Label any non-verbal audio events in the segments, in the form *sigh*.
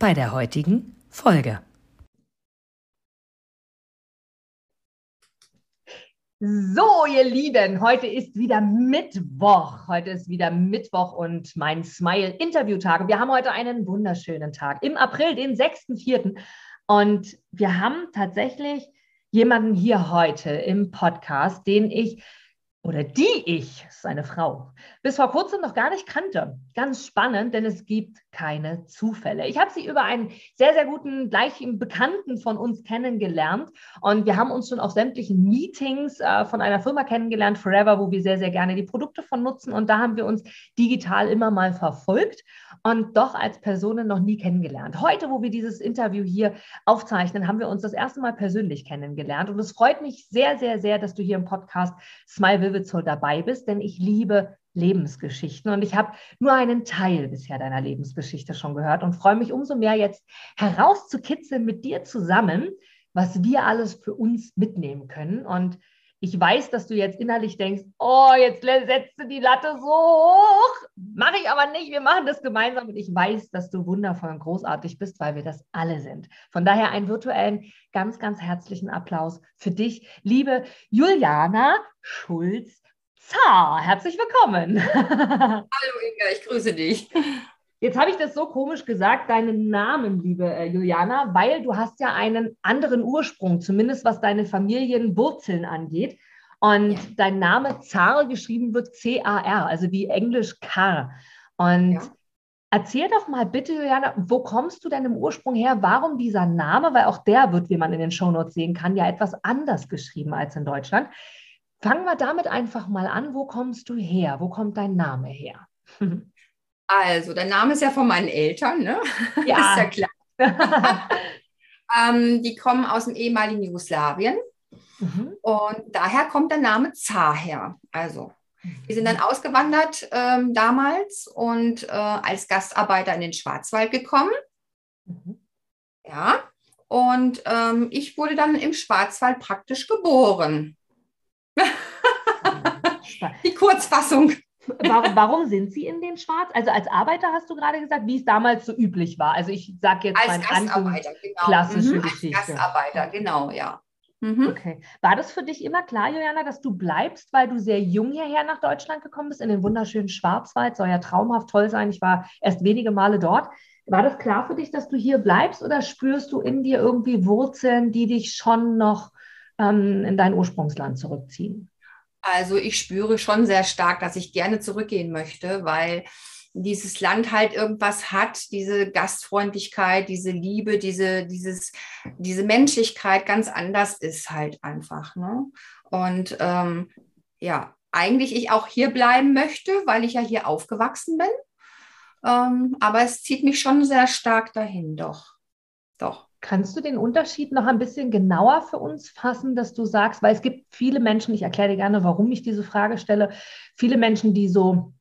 bei der heutigen Folge. So, ihr Lieben, heute ist wieder Mittwoch. Heute ist wieder Mittwoch und mein Smile-Interview-Tag. Wir haben heute einen wunderschönen Tag im April, den 6.4. Und wir haben tatsächlich jemanden hier heute im Podcast, den ich oder die ich, das ist eine Frau, bis vor kurzem noch gar nicht kannte. Ganz spannend, denn es gibt keine Zufälle. Ich habe sie über einen sehr, sehr guten, gleichen Bekannten von uns kennengelernt und wir haben uns schon auf sämtlichen Meetings äh, von einer Firma kennengelernt, Forever, wo wir sehr, sehr gerne die Produkte von nutzen und da haben wir uns digital immer mal verfolgt und doch als Personen noch nie kennengelernt. Heute, wo wir dieses Interview hier aufzeichnen, haben wir uns das erste Mal persönlich kennengelernt und es freut mich sehr, sehr, sehr, dass du hier im Podcast Smile Wirbelzoll dabei bist, denn ich liebe Lebensgeschichten und ich habe nur einen Teil bisher deiner Lebensgeschichte schon gehört und freue mich umso mehr jetzt herauszukitzeln mit dir zusammen, was wir alles für uns mitnehmen können und ich weiß, dass du jetzt innerlich denkst, oh, jetzt setzt du die Latte so hoch. Mache ich aber nicht. Wir machen das gemeinsam. Und ich weiß, dass du wundervoll und großartig bist, weil wir das alle sind. Von daher einen virtuellen, ganz, ganz herzlichen Applaus für dich, liebe Juliana Schulz. Zar, herzlich willkommen. *laughs* Hallo Inga, ich grüße dich. Jetzt habe ich das so komisch gesagt, deinen Namen, liebe äh, Juliana, weil du hast ja einen anderen Ursprung, zumindest was deine Familienwurzeln angeht. Und ja. dein Name Zar geschrieben wird C-A-R, also wie Englisch Car. Und ja. erzähl doch mal bitte, Juliana, wo kommst du denn im Ursprung her? Warum dieser Name? Weil auch der wird, wie man in den Shownotes sehen kann, ja etwas anders geschrieben als in Deutschland. Fangen wir damit einfach mal an. Wo kommst du her? Wo kommt dein Name her? *laughs* Also, der Name ist ja von meinen Eltern, ne? *laughs* Ja. ist ja klar. *laughs* ähm, die kommen aus dem ehemaligen Jugoslawien. Mhm. Und daher kommt der Name Zar her. Also, die sind dann mhm. ausgewandert ähm, damals und äh, als Gastarbeiter in den Schwarzwald gekommen. Mhm. Ja. Und ähm, ich wurde dann im Schwarzwald praktisch geboren. *laughs* die Kurzfassung. Warum, warum, sind Sie in den Schwarz? Also als Arbeiter hast du gerade gesagt, wie es damals so üblich war. Also ich sage jetzt als Gastarbeiter, genau. klassische mhm, Geschichte. Als Gastarbeiter, genau, ja. Mhm. Okay. War das für dich immer klar, Juliana, dass du bleibst, weil du sehr jung hierher nach Deutschland gekommen bist, in den wunderschönen Schwarzwald? Soll ja traumhaft toll sein. Ich war erst wenige Male dort. War das klar für dich, dass du hier bleibst oder spürst du in dir irgendwie Wurzeln, die dich schon noch ähm, in dein Ursprungsland zurückziehen? Also ich spüre schon sehr stark, dass ich gerne zurückgehen möchte, weil dieses Land halt irgendwas hat, diese Gastfreundlichkeit, diese Liebe, diese, dieses, diese Menschlichkeit ganz anders ist halt einfach. Ne? Und ähm, ja, eigentlich ich auch hier bleiben möchte, weil ich ja hier aufgewachsen bin. Ähm, aber es zieht mich schon sehr stark dahin, doch. Doch. Kannst du den Unterschied noch ein bisschen genauer für uns fassen, dass du sagst, weil es gibt viele Menschen, ich erkläre dir gerne, warum ich diese Frage stelle, viele Menschen, die so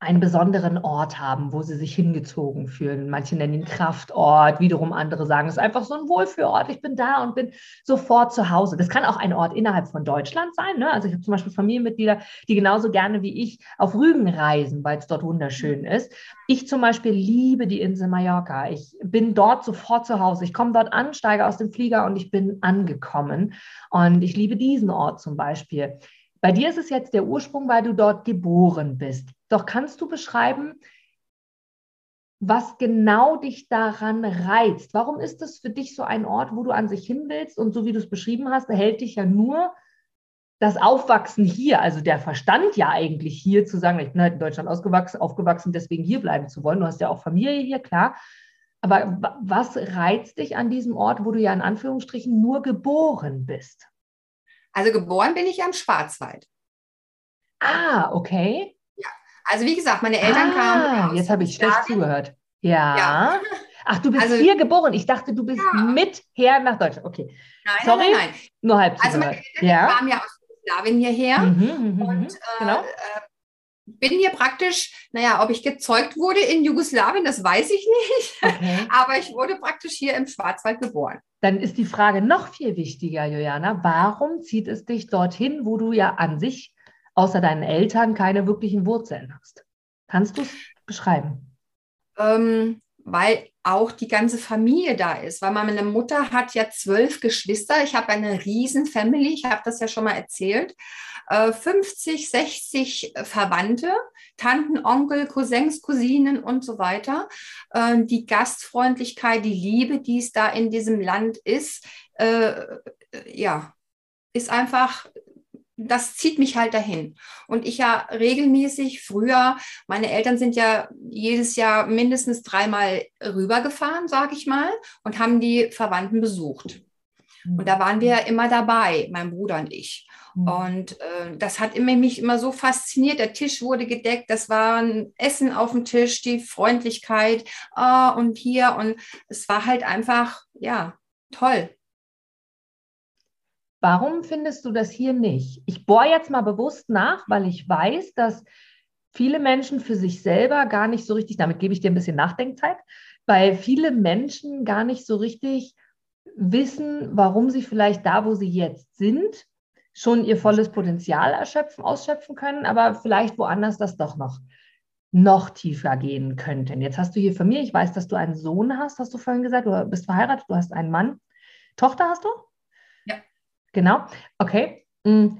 einen besonderen Ort haben, wo sie sich hingezogen fühlen. Manche nennen ihn Kraftort, wiederum andere sagen, es ist einfach so ein Wohlfühlort. Ich bin da und bin sofort zu Hause. Das kann auch ein Ort innerhalb von Deutschland sein. Ne? Also ich habe zum Beispiel Familienmitglieder, die genauso gerne wie ich auf Rügen reisen, weil es dort wunderschön ist. Ich zum Beispiel liebe die Insel Mallorca. Ich bin dort sofort zu Hause. Ich komme dort an, steige aus dem Flieger und ich bin angekommen. Und ich liebe diesen Ort zum Beispiel. Bei dir ist es jetzt der Ursprung, weil du dort geboren bist. Doch kannst du beschreiben, was genau dich daran reizt? Warum ist das für dich so ein Ort, wo du an sich hin willst? Und so wie du es beschrieben hast, erhält dich ja nur das Aufwachsen hier, also der Verstand ja eigentlich hier zu sagen, ich bin halt in Deutschland ausgewachsen, aufgewachsen, deswegen hier bleiben zu wollen. Du hast ja auch Familie hier, klar. Aber was reizt dich an diesem Ort, wo du ja in Anführungsstrichen nur geboren bist? Also geboren bin ich am Schwarzwald. Ah, okay. Also wie gesagt, meine Eltern ah, kamen. Jetzt habe ich schlecht zugehört. Ja. ja. Ach, du bist also, hier geboren. Ich dachte, du bist ja. mit her nach Deutschland. Okay. Nein, Sorry. nein, nein. Nur halb. Also meine Eltern ja. kamen ja aus Jugoslawien hierher. Mhm, mhm, mhm und äh, genau. äh, bin hier praktisch, naja, ob ich gezeugt wurde in Jugoslawien, das weiß ich nicht. Okay. *laughs* Aber ich wurde praktisch hier im Schwarzwald geboren. Dann ist die Frage noch viel wichtiger, Juliana. Warum zieht es dich dorthin, wo du ja an sich außer deinen Eltern keine wirklichen Wurzeln hast? Kannst du es beschreiben? Ähm, weil auch die ganze Familie da ist. Weil meine Mutter hat ja zwölf Geschwister. Ich habe eine riesen Family. Ich habe das ja schon mal erzählt. 50, äh, 60 Verwandte, Tanten, Onkel, Cousins, Cousinen und so weiter. Ähm, die Gastfreundlichkeit, die Liebe, die es da in diesem Land ist, äh, ja, ist einfach das zieht mich halt dahin. Und ich ja regelmäßig früher, meine Eltern sind ja jedes Jahr mindestens dreimal rübergefahren, sage ich mal, und haben die Verwandten besucht. Und da waren wir immer dabei, mein Bruder und ich. Mhm. Und äh, das hat immer, mich immer so fasziniert. Der Tisch wurde gedeckt, das war ein Essen auf dem Tisch, die Freundlichkeit oh, und hier. Und es war halt einfach, ja, toll. Warum findest du das hier nicht? Ich bohre jetzt mal bewusst nach, weil ich weiß, dass viele Menschen für sich selber gar nicht so richtig, damit gebe ich dir ein bisschen Nachdenkzeit, weil viele Menschen gar nicht so richtig wissen, warum sie vielleicht da, wo sie jetzt sind, schon ihr volles Potenzial erschöpfen, ausschöpfen können, aber vielleicht woanders das doch noch noch tiefer gehen könnten. Jetzt hast du hier Familie, ich weiß, dass du einen Sohn hast, hast du vorhin gesagt, du bist verheiratet, du hast einen Mann. Tochter hast du? Genau. Okay. Mm.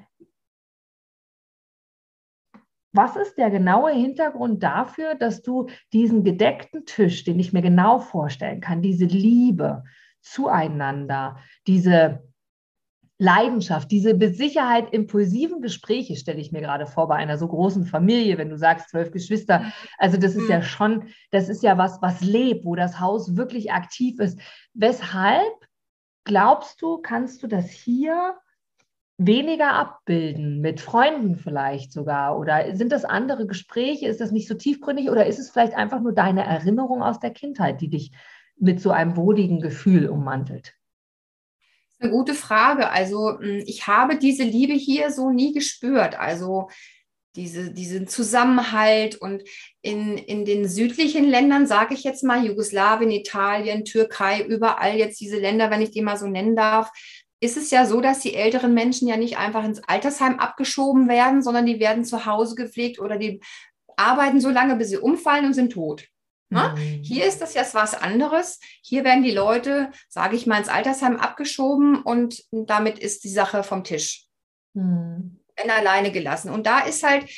Was ist der genaue Hintergrund dafür, dass du diesen gedeckten Tisch, den ich mir genau vorstellen kann, diese Liebe zueinander, diese Leidenschaft, diese mit Sicherheit impulsiven Gespräche stelle ich mir gerade vor bei einer so großen Familie, wenn du sagst zwölf Geschwister. Also das ist ja mhm. schon, das ist ja was, was lebt, wo das Haus wirklich aktiv ist. Weshalb glaubst du, kannst du das hier weniger abbilden, mit Freunden vielleicht sogar? Oder sind das andere Gespräche? Ist das nicht so tiefgründig? Oder ist es vielleicht einfach nur deine Erinnerung aus der Kindheit, die dich mit so einem wohligen Gefühl ummantelt? Eine gute Frage. Also hm, ich habe diese Liebe hier so nie gespürt. Also diese, diesen Zusammenhalt und in, in den südlichen Ländern, sage ich jetzt mal, Jugoslawien, Italien, Türkei, überall jetzt diese Länder, wenn ich die mal so nennen darf, ist es ja so, dass die älteren Menschen ja nicht einfach ins Altersheim abgeschoben werden, sondern die werden zu Hause gepflegt oder die arbeiten so lange, bis sie umfallen und sind tot. Ne? Mhm. Hier ist das ja was anderes. Hier werden die Leute, sage ich mal, ins Altersheim abgeschoben und damit ist die Sache vom Tisch. Mhm alleine gelassen. Und da ist halt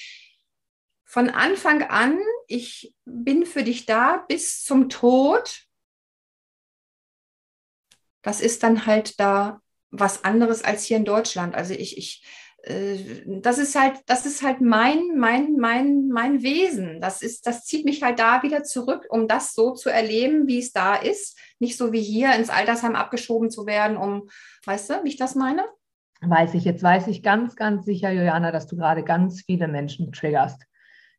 von Anfang an, ich bin für dich da bis zum Tod. Das ist dann halt da was anderes als hier in Deutschland. Also ich, ich, äh, das ist halt, das ist halt mein, mein, mein, mein Wesen. Das ist, das zieht mich halt da wieder zurück, um das so zu erleben, wie es da ist. Nicht so wie hier ins Altersheim abgeschoben zu werden, um, weißt du, wie ich das meine? Weiß ich, jetzt weiß ich ganz, ganz sicher, Johanna, dass du gerade ganz viele Menschen triggerst.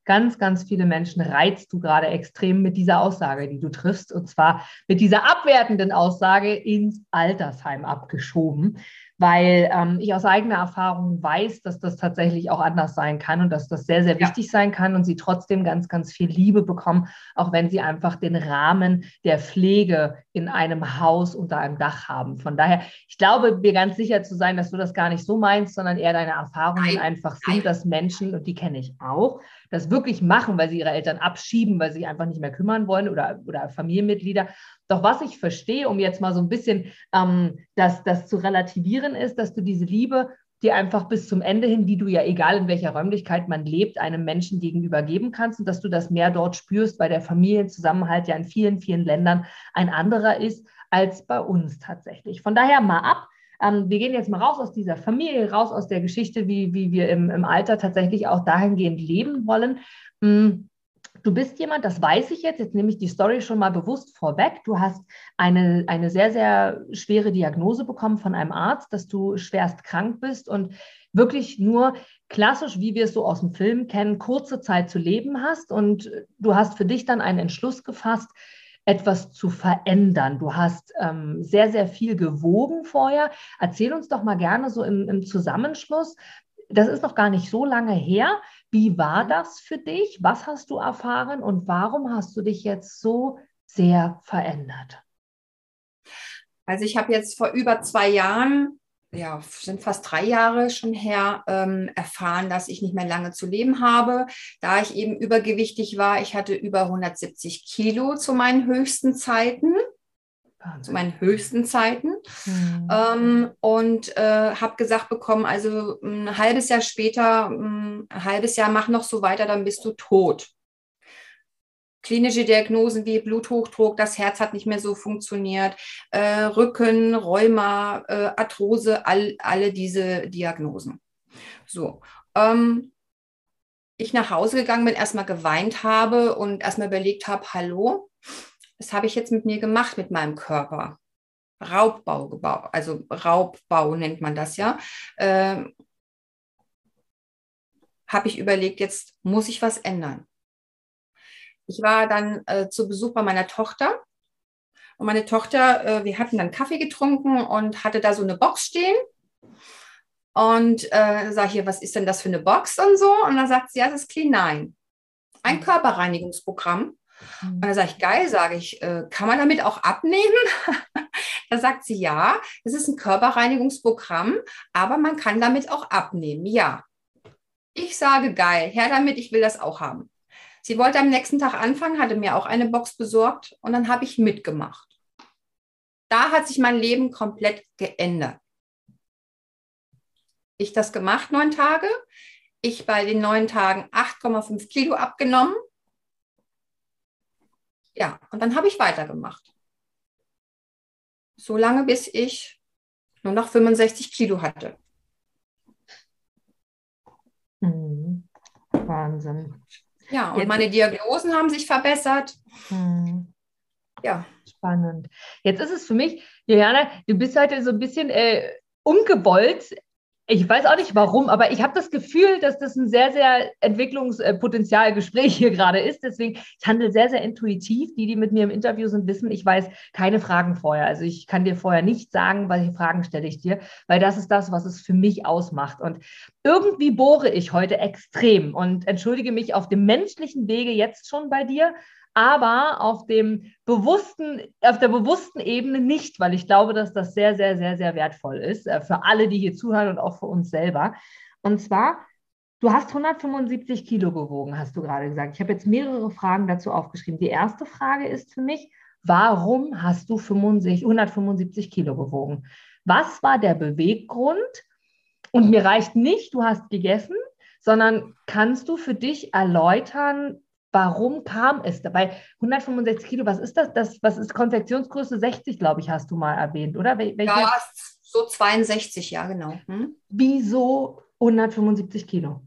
Ganz, ganz viele Menschen reizt du gerade extrem mit dieser Aussage, die du triffst, und zwar mit dieser abwertenden Aussage ins Altersheim abgeschoben weil ähm, ich aus eigener Erfahrung weiß, dass das tatsächlich auch anders sein kann und dass das sehr, sehr ja. wichtig sein kann und sie trotzdem ganz, ganz viel Liebe bekommen, auch wenn sie einfach den Rahmen der Pflege in einem Haus unter einem Dach haben. Von daher, ich glaube, mir ganz sicher zu sein, dass du das gar nicht so meinst, sondern eher deine Erfahrungen Nein. einfach sind, dass Menschen, und die kenne ich auch, das wirklich machen, weil sie ihre Eltern abschieben, weil sie sich einfach nicht mehr kümmern wollen oder, oder Familienmitglieder. Doch was ich verstehe, um jetzt mal so ein bisschen ähm, das, das zu relativieren, ist, dass du diese Liebe die einfach bis zum Ende hin, die du ja egal in welcher Räumlichkeit man lebt, einem Menschen gegenüber geben kannst und dass du das mehr dort spürst, weil der Familienzusammenhalt ja in vielen, vielen Ländern ein anderer ist als bei uns tatsächlich. Von daher mal ab. Ähm, wir gehen jetzt mal raus aus dieser Familie, raus aus der Geschichte, wie, wie wir im, im Alter tatsächlich auch dahingehend leben wollen. Mm, du bist jemand, das weiß ich jetzt, jetzt nehme ich die Story schon mal bewusst vorweg. Du hast eine, eine sehr, sehr schwere Diagnose bekommen von einem Arzt, dass du schwerst krank bist und wirklich nur klassisch, wie wir es so aus dem Film kennen, kurze Zeit zu leben hast. Und du hast für dich dann einen Entschluss gefasst, etwas zu verändern. Du hast ähm, sehr, sehr viel gewogen vorher. Erzähl uns doch mal gerne so im, im Zusammenschluss. Das ist noch gar nicht so lange her. Wie war das für dich? Was hast du erfahren und warum hast du dich jetzt so sehr verändert? Also ich habe jetzt vor über zwei Jahren ja, sind fast drei Jahre schon her, ähm, erfahren, dass ich nicht mehr lange zu leben habe, da ich eben übergewichtig war. Ich hatte über 170 Kilo zu meinen höchsten Zeiten. Wahnsinn. Zu meinen höchsten Zeiten. Mhm. Ähm, und äh, habe gesagt bekommen, also ein halbes Jahr später, ein halbes Jahr, mach noch so weiter, dann bist du tot klinische Diagnosen wie Bluthochdruck, das Herz hat nicht mehr so funktioniert, äh, Rücken, Rheuma, äh, Arthrose, all, alle diese Diagnosen. So, ähm, ich nach Hause gegangen bin, erstmal geweint habe und erstmal überlegt habe, hallo, was habe ich jetzt mit mir gemacht, mit meinem Körper? Raubbau gebaut, also Raubbau nennt man das ja. Äh, habe ich überlegt, jetzt muss ich was ändern. Ich war dann äh, zu Besuch bei meiner Tochter. Und meine Tochter, äh, wir hatten dann Kaffee getrunken und hatte da so eine Box stehen. Und äh, sage hier, was ist denn das für eine Box und so? Und dann sagt sie, ja, das ist Clean 9. Ein mhm. Körperreinigungsprogramm. Mhm. Und dann sage ich, geil, sage ich, äh, kann man damit auch abnehmen? *laughs* da sagt sie, ja, das ist ein Körperreinigungsprogramm, aber man kann damit auch abnehmen. Ja. Ich sage, geil, her damit, ich will das auch haben. Sie wollte am nächsten Tag anfangen, hatte mir auch eine Box besorgt und dann habe ich mitgemacht. Da hat sich mein Leben komplett geändert. Ich das gemacht, neun Tage. Ich bei den neun Tagen 8,5 Kilo abgenommen. Ja, und dann habe ich weitergemacht. So lange, bis ich nur noch 65 Kilo hatte. Mhm. Wahnsinn. Ja, und Jetzt, meine Diagnosen haben sich verbessert. Hm. Ja. Spannend. Jetzt ist es für mich, Juliana, du bist heute so ein bisschen äh, ungewollt ich weiß auch nicht warum, aber ich habe das Gefühl, dass das ein sehr, sehr Entwicklungspotenzial-Gespräch hier gerade ist. Deswegen, ich handle sehr, sehr intuitiv. Die, die mit mir im Interview sind, wissen, ich weiß keine Fragen vorher. Also ich kann dir vorher nicht sagen, welche Fragen stelle ich dir, weil das ist das, was es für mich ausmacht. Und irgendwie bohre ich heute extrem und entschuldige mich auf dem menschlichen Wege jetzt schon bei dir, aber auf dem bewussten, auf der bewussten Ebene nicht, weil ich glaube, dass das sehr, sehr, sehr, sehr wertvoll ist äh, für alle, die hier zuhören und auch für uns selber. Und zwar, du hast 175 Kilo gewogen, hast du gerade gesagt. Ich habe jetzt mehrere Fragen dazu aufgeschrieben. Die erste Frage ist für mich, warum hast du 65, 175 Kilo gewogen? Was war der Beweggrund? Und mir reicht nicht, du hast gegessen, sondern kannst du für dich erläutern, Warum kam es dabei? 165 Kilo, was ist das? das was ist Konfektionsgröße 60, glaube ich, hast du mal erwähnt, oder? Welche? Ja, so 62, ja, genau. Hm? Wieso 175 Kilo?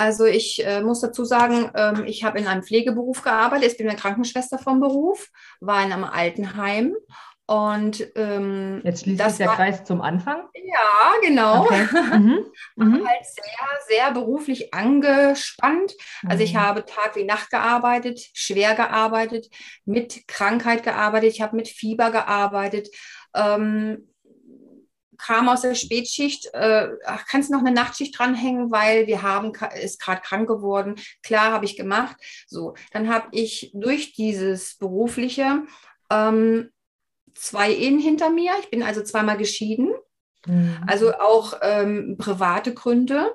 Also ich äh, muss dazu sagen, ähm, ich habe in einem Pflegeberuf gearbeitet. Ich bin eine Krankenschwester vom Beruf, war in einem Altenheim und ähm, jetzt schließt sich der war, Kreis zum Anfang. Ja, genau. Okay. *laughs* Mhm. Mhm. halt sehr, sehr beruflich angespannt. Also ich mhm. habe Tag wie Nacht gearbeitet, schwer gearbeitet, mit Krankheit gearbeitet, ich habe mit Fieber gearbeitet. Ähm, kam aus der Spätschicht, äh, kannst du noch eine Nachtschicht dranhängen, weil wir haben, ist gerade krank geworden. Klar, habe ich gemacht. So, dann habe ich durch dieses berufliche ähm, zwei Ehen hinter mir. Ich bin also zweimal geschieden. Mhm. Also auch ähm, private Gründe.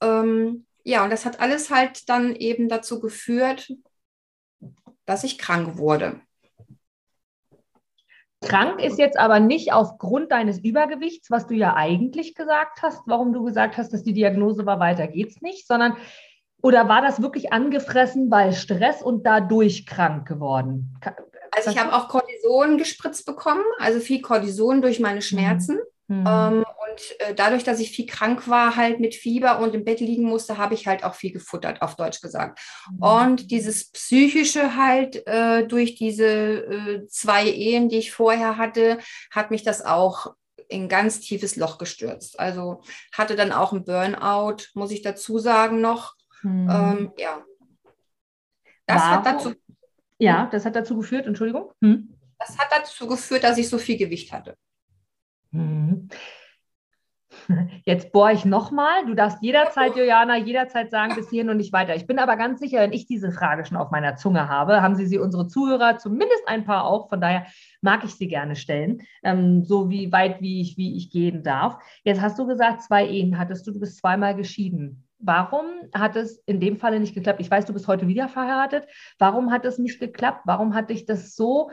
Ähm, ja, und das hat alles halt dann eben dazu geführt, dass ich krank wurde. Krank ist jetzt aber nicht aufgrund deines Übergewichts, was du ja eigentlich gesagt hast, warum du gesagt hast, dass die Diagnose war, weiter geht's nicht, sondern oder war das wirklich angefressen, weil Stress und dadurch krank geworden? Also ich habe auch Cortison gespritzt bekommen, also viel Cortison durch meine Schmerzen. Mhm. Ähm, und äh, dadurch, dass ich viel krank war, halt mit Fieber und im Bett liegen musste, habe ich halt auch viel gefuttert, auf Deutsch gesagt. Mhm. Und dieses Psychische halt äh, durch diese äh, zwei Ehen, die ich vorher hatte, hat mich das auch in ganz tiefes Loch gestürzt. Also hatte dann auch ein Burnout, muss ich dazu sagen noch. Mhm. Ähm, ja. Das warum, hat dazu. Ja, das hat dazu geführt, Entschuldigung. Hm? Das hat dazu geführt, dass ich so viel Gewicht hatte. Mhm. Jetzt bohre ich nochmal. Du darfst jederzeit, Juliana, jederzeit sagen, bis hierhin und nicht weiter. Ich bin aber ganz sicher, wenn ich diese Frage schon auf meiner Zunge habe, haben sie sie unsere Zuhörer, zumindest ein paar auch. Von daher mag ich sie gerne stellen, ähm, so wie weit, wie ich, wie ich gehen darf. Jetzt hast du gesagt, zwei Ehen hattest du, du bist zweimal geschieden. Warum hat es in dem Falle nicht geklappt? Ich weiß, du bist heute wieder verheiratet. Warum hat es nicht geklappt? Warum hat dich das so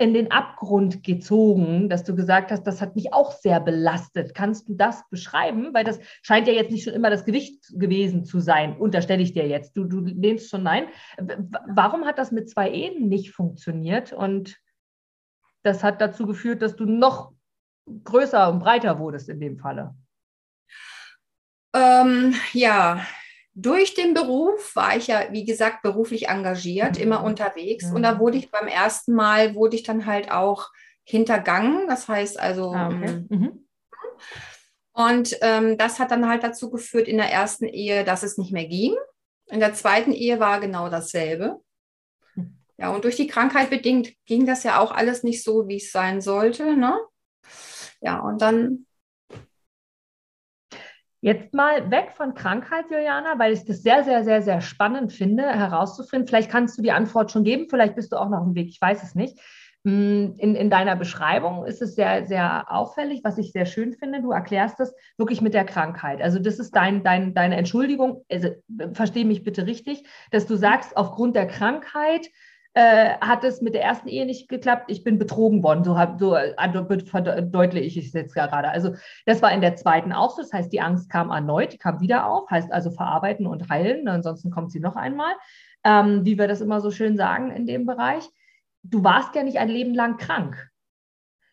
in den Abgrund gezogen, dass du gesagt hast, das hat mich auch sehr belastet. Kannst du das beschreiben? Weil das scheint ja jetzt nicht schon immer das Gewicht gewesen zu sein, unterstelle ich dir jetzt. Du, du lehnst schon nein. Warum hat das mit zwei Ehen nicht funktioniert? Und das hat dazu geführt, dass du noch größer und breiter wurdest in dem Falle. Ähm, ja, durch den Beruf war ich ja, wie gesagt, beruflich engagiert, mhm. immer unterwegs. Mhm. Und da wurde ich beim ersten Mal, wurde ich dann halt auch hintergangen. Das heißt also. Ah, okay. Mm, mhm. Und ähm, das hat dann halt dazu geführt in der ersten Ehe, dass es nicht mehr ging. In der zweiten Ehe war genau dasselbe. Ja, und durch die Krankheit bedingt ging das ja auch alles nicht so, wie es sein sollte. Ne? Ja, und dann Jetzt mal weg von Krankheit, Juliana, weil ich das sehr, sehr, sehr, sehr spannend finde, herauszufinden. Vielleicht kannst du die Antwort schon geben, vielleicht bist du auch noch dem Weg, ich weiß es nicht. Hm, in, in deiner Beschreibung ist es sehr, sehr auffällig, was ich sehr schön finde. Du erklärst das wirklich mit der Krankheit. Also das ist dein, dein, deine Entschuldigung, also, verstehe mich bitte richtig, dass du sagst, aufgrund der Krankheit äh, hat es mit der ersten Ehe nicht geklappt. Ich bin betrogen worden. So, so äh, verdeutliche ich es jetzt gerade. Also das war in der zweiten auch so. Das heißt, die Angst kam erneut, kam wieder auf. Heißt also verarbeiten und heilen. Ansonsten kommt sie noch einmal. Ähm, wie wir das immer so schön sagen in dem Bereich. Du warst ja nicht ein Leben lang krank.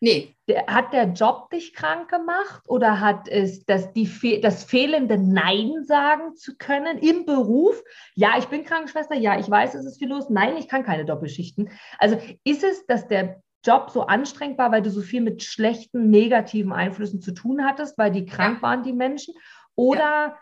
Nee. Hat der Job dich krank gemacht oder hat es das, die, das fehlende Nein sagen zu können im Beruf? Ja, ich bin Krankenschwester, ja, ich weiß, es ist viel los. Nein, ich kann keine Doppelschichten. Also ist es, dass der Job so anstrengend war, weil du so viel mit schlechten, negativen Einflüssen zu tun hattest, weil die krank ja. waren, die Menschen? Oder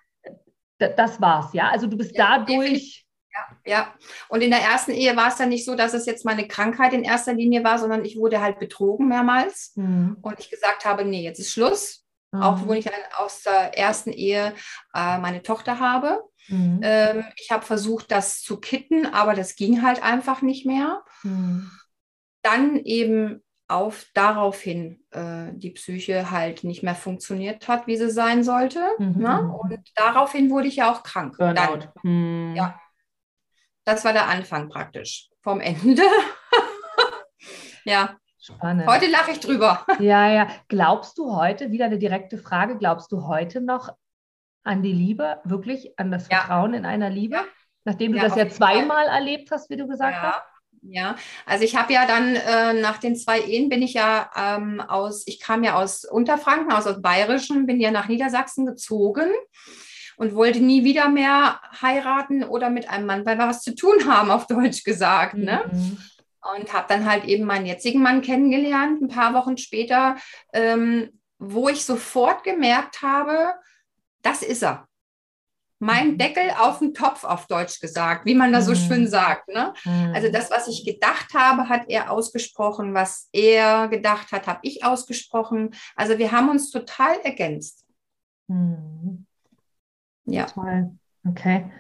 ja. das war's, ja? Also du bist ja, dadurch ja, ja. Und in der ersten Ehe war es dann nicht so, dass es jetzt meine Krankheit in erster Linie war, sondern ich wurde halt betrogen mehrmals. Mhm. Und ich gesagt habe, nee, jetzt ist Schluss. Mhm. Auch wo ich aus der ersten Ehe äh, meine Tochter habe. Mhm. Ähm, ich habe versucht, das zu kitten, aber das ging halt einfach nicht mehr. Mhm. Dann eben auf daraufhin äh, die Psyche halt nicht mehr funktioniert hat, wie sie sein sollte. Mhm. Ne? Und daraufhin wurde ich ja auch krank. Burnout. Dann, mhm. Ja, das war der Anfang praktisch vom Ende. *laughs* ja. Spannend. Heute lache ich drüber. *laughs* Ja, ja. Glaubst du heute, wieder eine direkte Frage, glaubst du heute noch an die Liebe, wirklich an das Vertrauen ja. in einer Liebe? Ja. Nachdem du ja, das ja zweimal Fall. erlebt hast, wie du gesagt hast? Ja, also ich habe ja dann äh, nach den zwei Ehen bin ich ja ähm, aus, ich kam ja aus Unterfranken, aus, aus Bayerischen, bin ja nach Niedersachsen gezogen und wollte nie wieder mehr heiraten oder mit einem Mann bei was zu tun haben, auf Deutsch gesagt. Ne? Mhm. Und habe dann halt eben meinen jetzigen Mann kennengelernt, ein paar Wochen später, ähm, wo ich sofort gemerkt habe, das ist er. Mein mhm. Deckel auf den Topf, auf Deutsch gesagt, wie man da so mhm. schön sagt. Ne? Mhm. Also das, was ich gedacht habe, hat er ausgesprochen. Was er gedacht hat, habe ich ausgesprochen. Also wir haben uns total ergänzt. Mhm. Ja. Toll. Okay.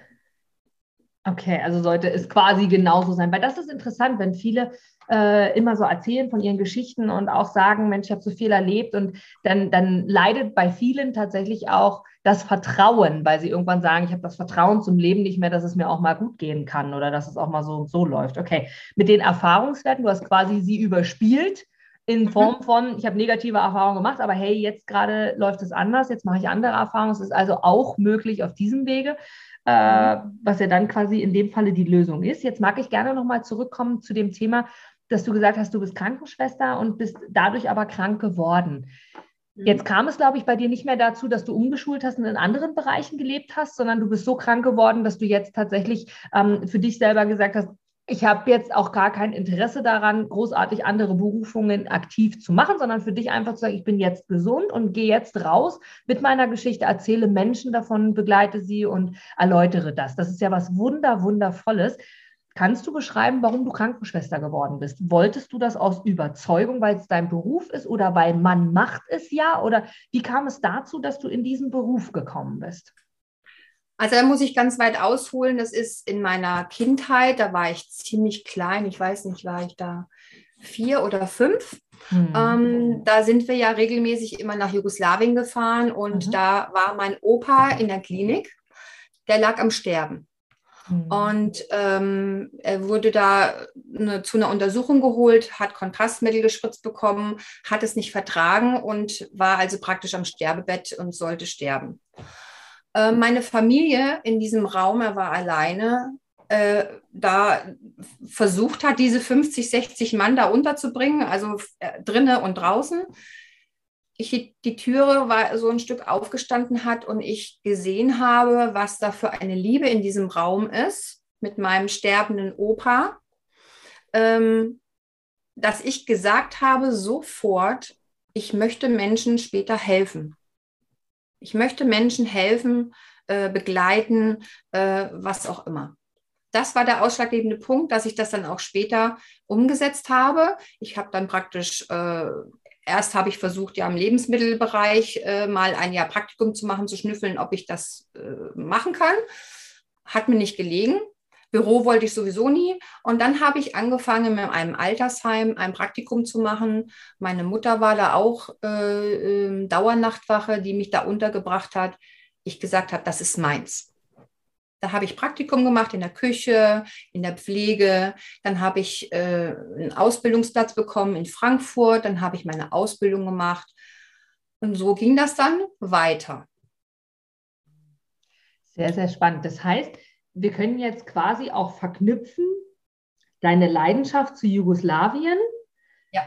Okay, also sollte es quasi genauso sein. Weil das ist interessant, wenn viele äh, immer so erzählen von ihren Geschichten und auch sagen, Mensch, ich habe so viel erlebt und dann, dann leidet bei vielen tatsächlich auch das Vertrauen, weil sie irgendwann sagen, ich habe das Vertrauen zum Leben nicht mehr, dass es mir auch mal gut gehen kann oder dass es auch mal so und so läuft. Okay, mit den Erfahrungswerten, du hast quasi sie überspielt in mhm. Form von, ich habe negative Erfahrungen gemacht, aber hey, jetzt gerade läuft es anders, jetzt mache ich andere Erfahrungen. Es ist also auch möglich auf diesem Wege, äh, mhm. was ja dann quasi in dem Falle die Lösung ist. Jetzt mag ich gerne nochmal zurückkommen zu dem Thema, dass du gesagt hast, du bist Krankenschwester und bist dadurch aber krank geworden. Mhm. Jetzt kam es, glaube ich, bei dir nicht mehr dazu, dass du umgeschult hast und in anderen Bereichen gelebt hast, sondern du bist so krank geworden, dass du jetzt tatsächlich ähm, für dich selber gesagt hast, ich habe jetzt auch gar kein Interesse daran, großartig andere Berufungen aktiv zu machen, sondern für dich einfach zu sagen, ich bin jetzt gesund und gehe jetzt raus mit meiner Geschichte, erzähle Menschen davon, begleite sie und erläutere das. Das ist ja was Wunder, Wundervolles. Kannst du beschreiben, warum du Krankenschwester geworden bist? Wolltest du das aus Überzeugung, weil es dein Beruf ist oder weil man macht es ja? Oder wie kam es dazu, dass du in diesen Beruf gekommen bist? Also da muss ich ganz weit ausholen. Das ist in meiner Kindheit, da war ich ziemlich klein. Ich weiß nicht, war ich da vier oder fünf. Mhm. Ähm, da sind wir ja regelmäßig immer nach Jugoslawien gefahren und mhm. da war mein Opa in der Klinik. Der lag am Sterben. Mhm. Und ähm, er wurde da eine, zu einer Untersuchung geholt, hat Kontrastmittel gespritzt bekommen, hat es nicht vertragen und war also praktisch am Sterbebett und sollte sterben. Äh, meine Familie in diesem Raum, er war alleine, äh, da versucht hat, diese 50, 60 Mann da unterzubringen, also äh, drinnen und draußen ich die Türe war so ein Stück aufgestanden hat und ich gesehen habe, was da für eine Liebe in diesem Raum ist mit meinem sterbenden Opa, ähm, dass ich gesagt habe sofort, ich möchte Menschen später helfen. Ich möchte Menschen helfen, äh, begleiten, äh, was auch immer. Das war der ausschlaggebende Punkt, dass ich das dann auch später umgesetzt habe. Ich habe dann praktisch äh, erst habe ich versucht, ja im Lebensmittelbereich äh, mal ein Jahr Praktikum zu machen, zu schnüffeln, ob ich das äh, machen kann. Hat mir nicht gelegen. Büro wollte ich sowieso nie. Und dann habe ich angefangen, mit einem Altersheim ein Praktikum zu machen. Meine Mutter war da auch äh, ähm, Dauernachtwache, die mich da untergebracht hat. Ich gesagt habe, das ist meins. Da habe ich Praktikum gemacht in der Küche, in der Pflege. Dann habe ich äh, einen Ausbildungsplatz bekommen in Frankfurt. Dann habe ich meine Ausbildung gemacht. Und so ging das dann weiter. Sehr, sehr spannend. Das heißt, wir können jetzt quasi auch verknüpfen, deine Leidenschaft zu Jugoslawien ja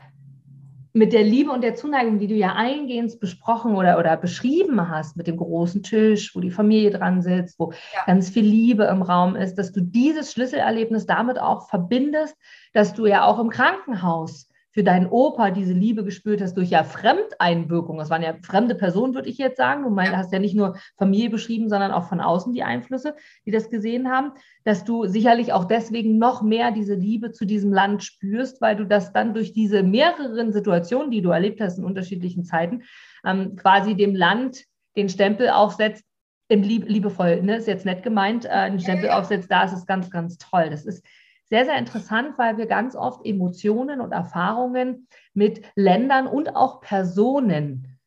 mit der Liebe und der Zuneigung, die du ja eingehend besprochen oder, oder beschrieben hast, mit dem großen Tisch, wo die Familie dran sitzt, wo ja. ganz viel Liebe im Raum ist, dass du dieses Schlüsselerlebnis damit auch verbindest, dass du ja auch im Krankenhaus für deinen Opa diese Liebe gespürt hast durch ja Fremdeinwirkung. Das waren ja fremde Personen, würde ich jetzt sagen. Du meinst, hast ja nicht nur Familie beschrieben, sondern auch von außen die Einflüsse, die das gesehen haben, dass du sicherlich auch deswegen noch mehr diese Liebe zu diesem Land spürst, weil du das dann durch diese mehreren Situationen, die du erlebt hast in unterschiedlichen Zeiten, ähm, quasi dem Land den Stempel aufsetzt, im Lieb liebevoll, ne, ist jetzt nett gemeint, äh, einen Stempel aufsetzt, da ist es ganz, ganz toll. Das ist sehr, sehr interessant, weil wir ganz oft Emotionen und Erfahrungen mit Ländern und auch Personen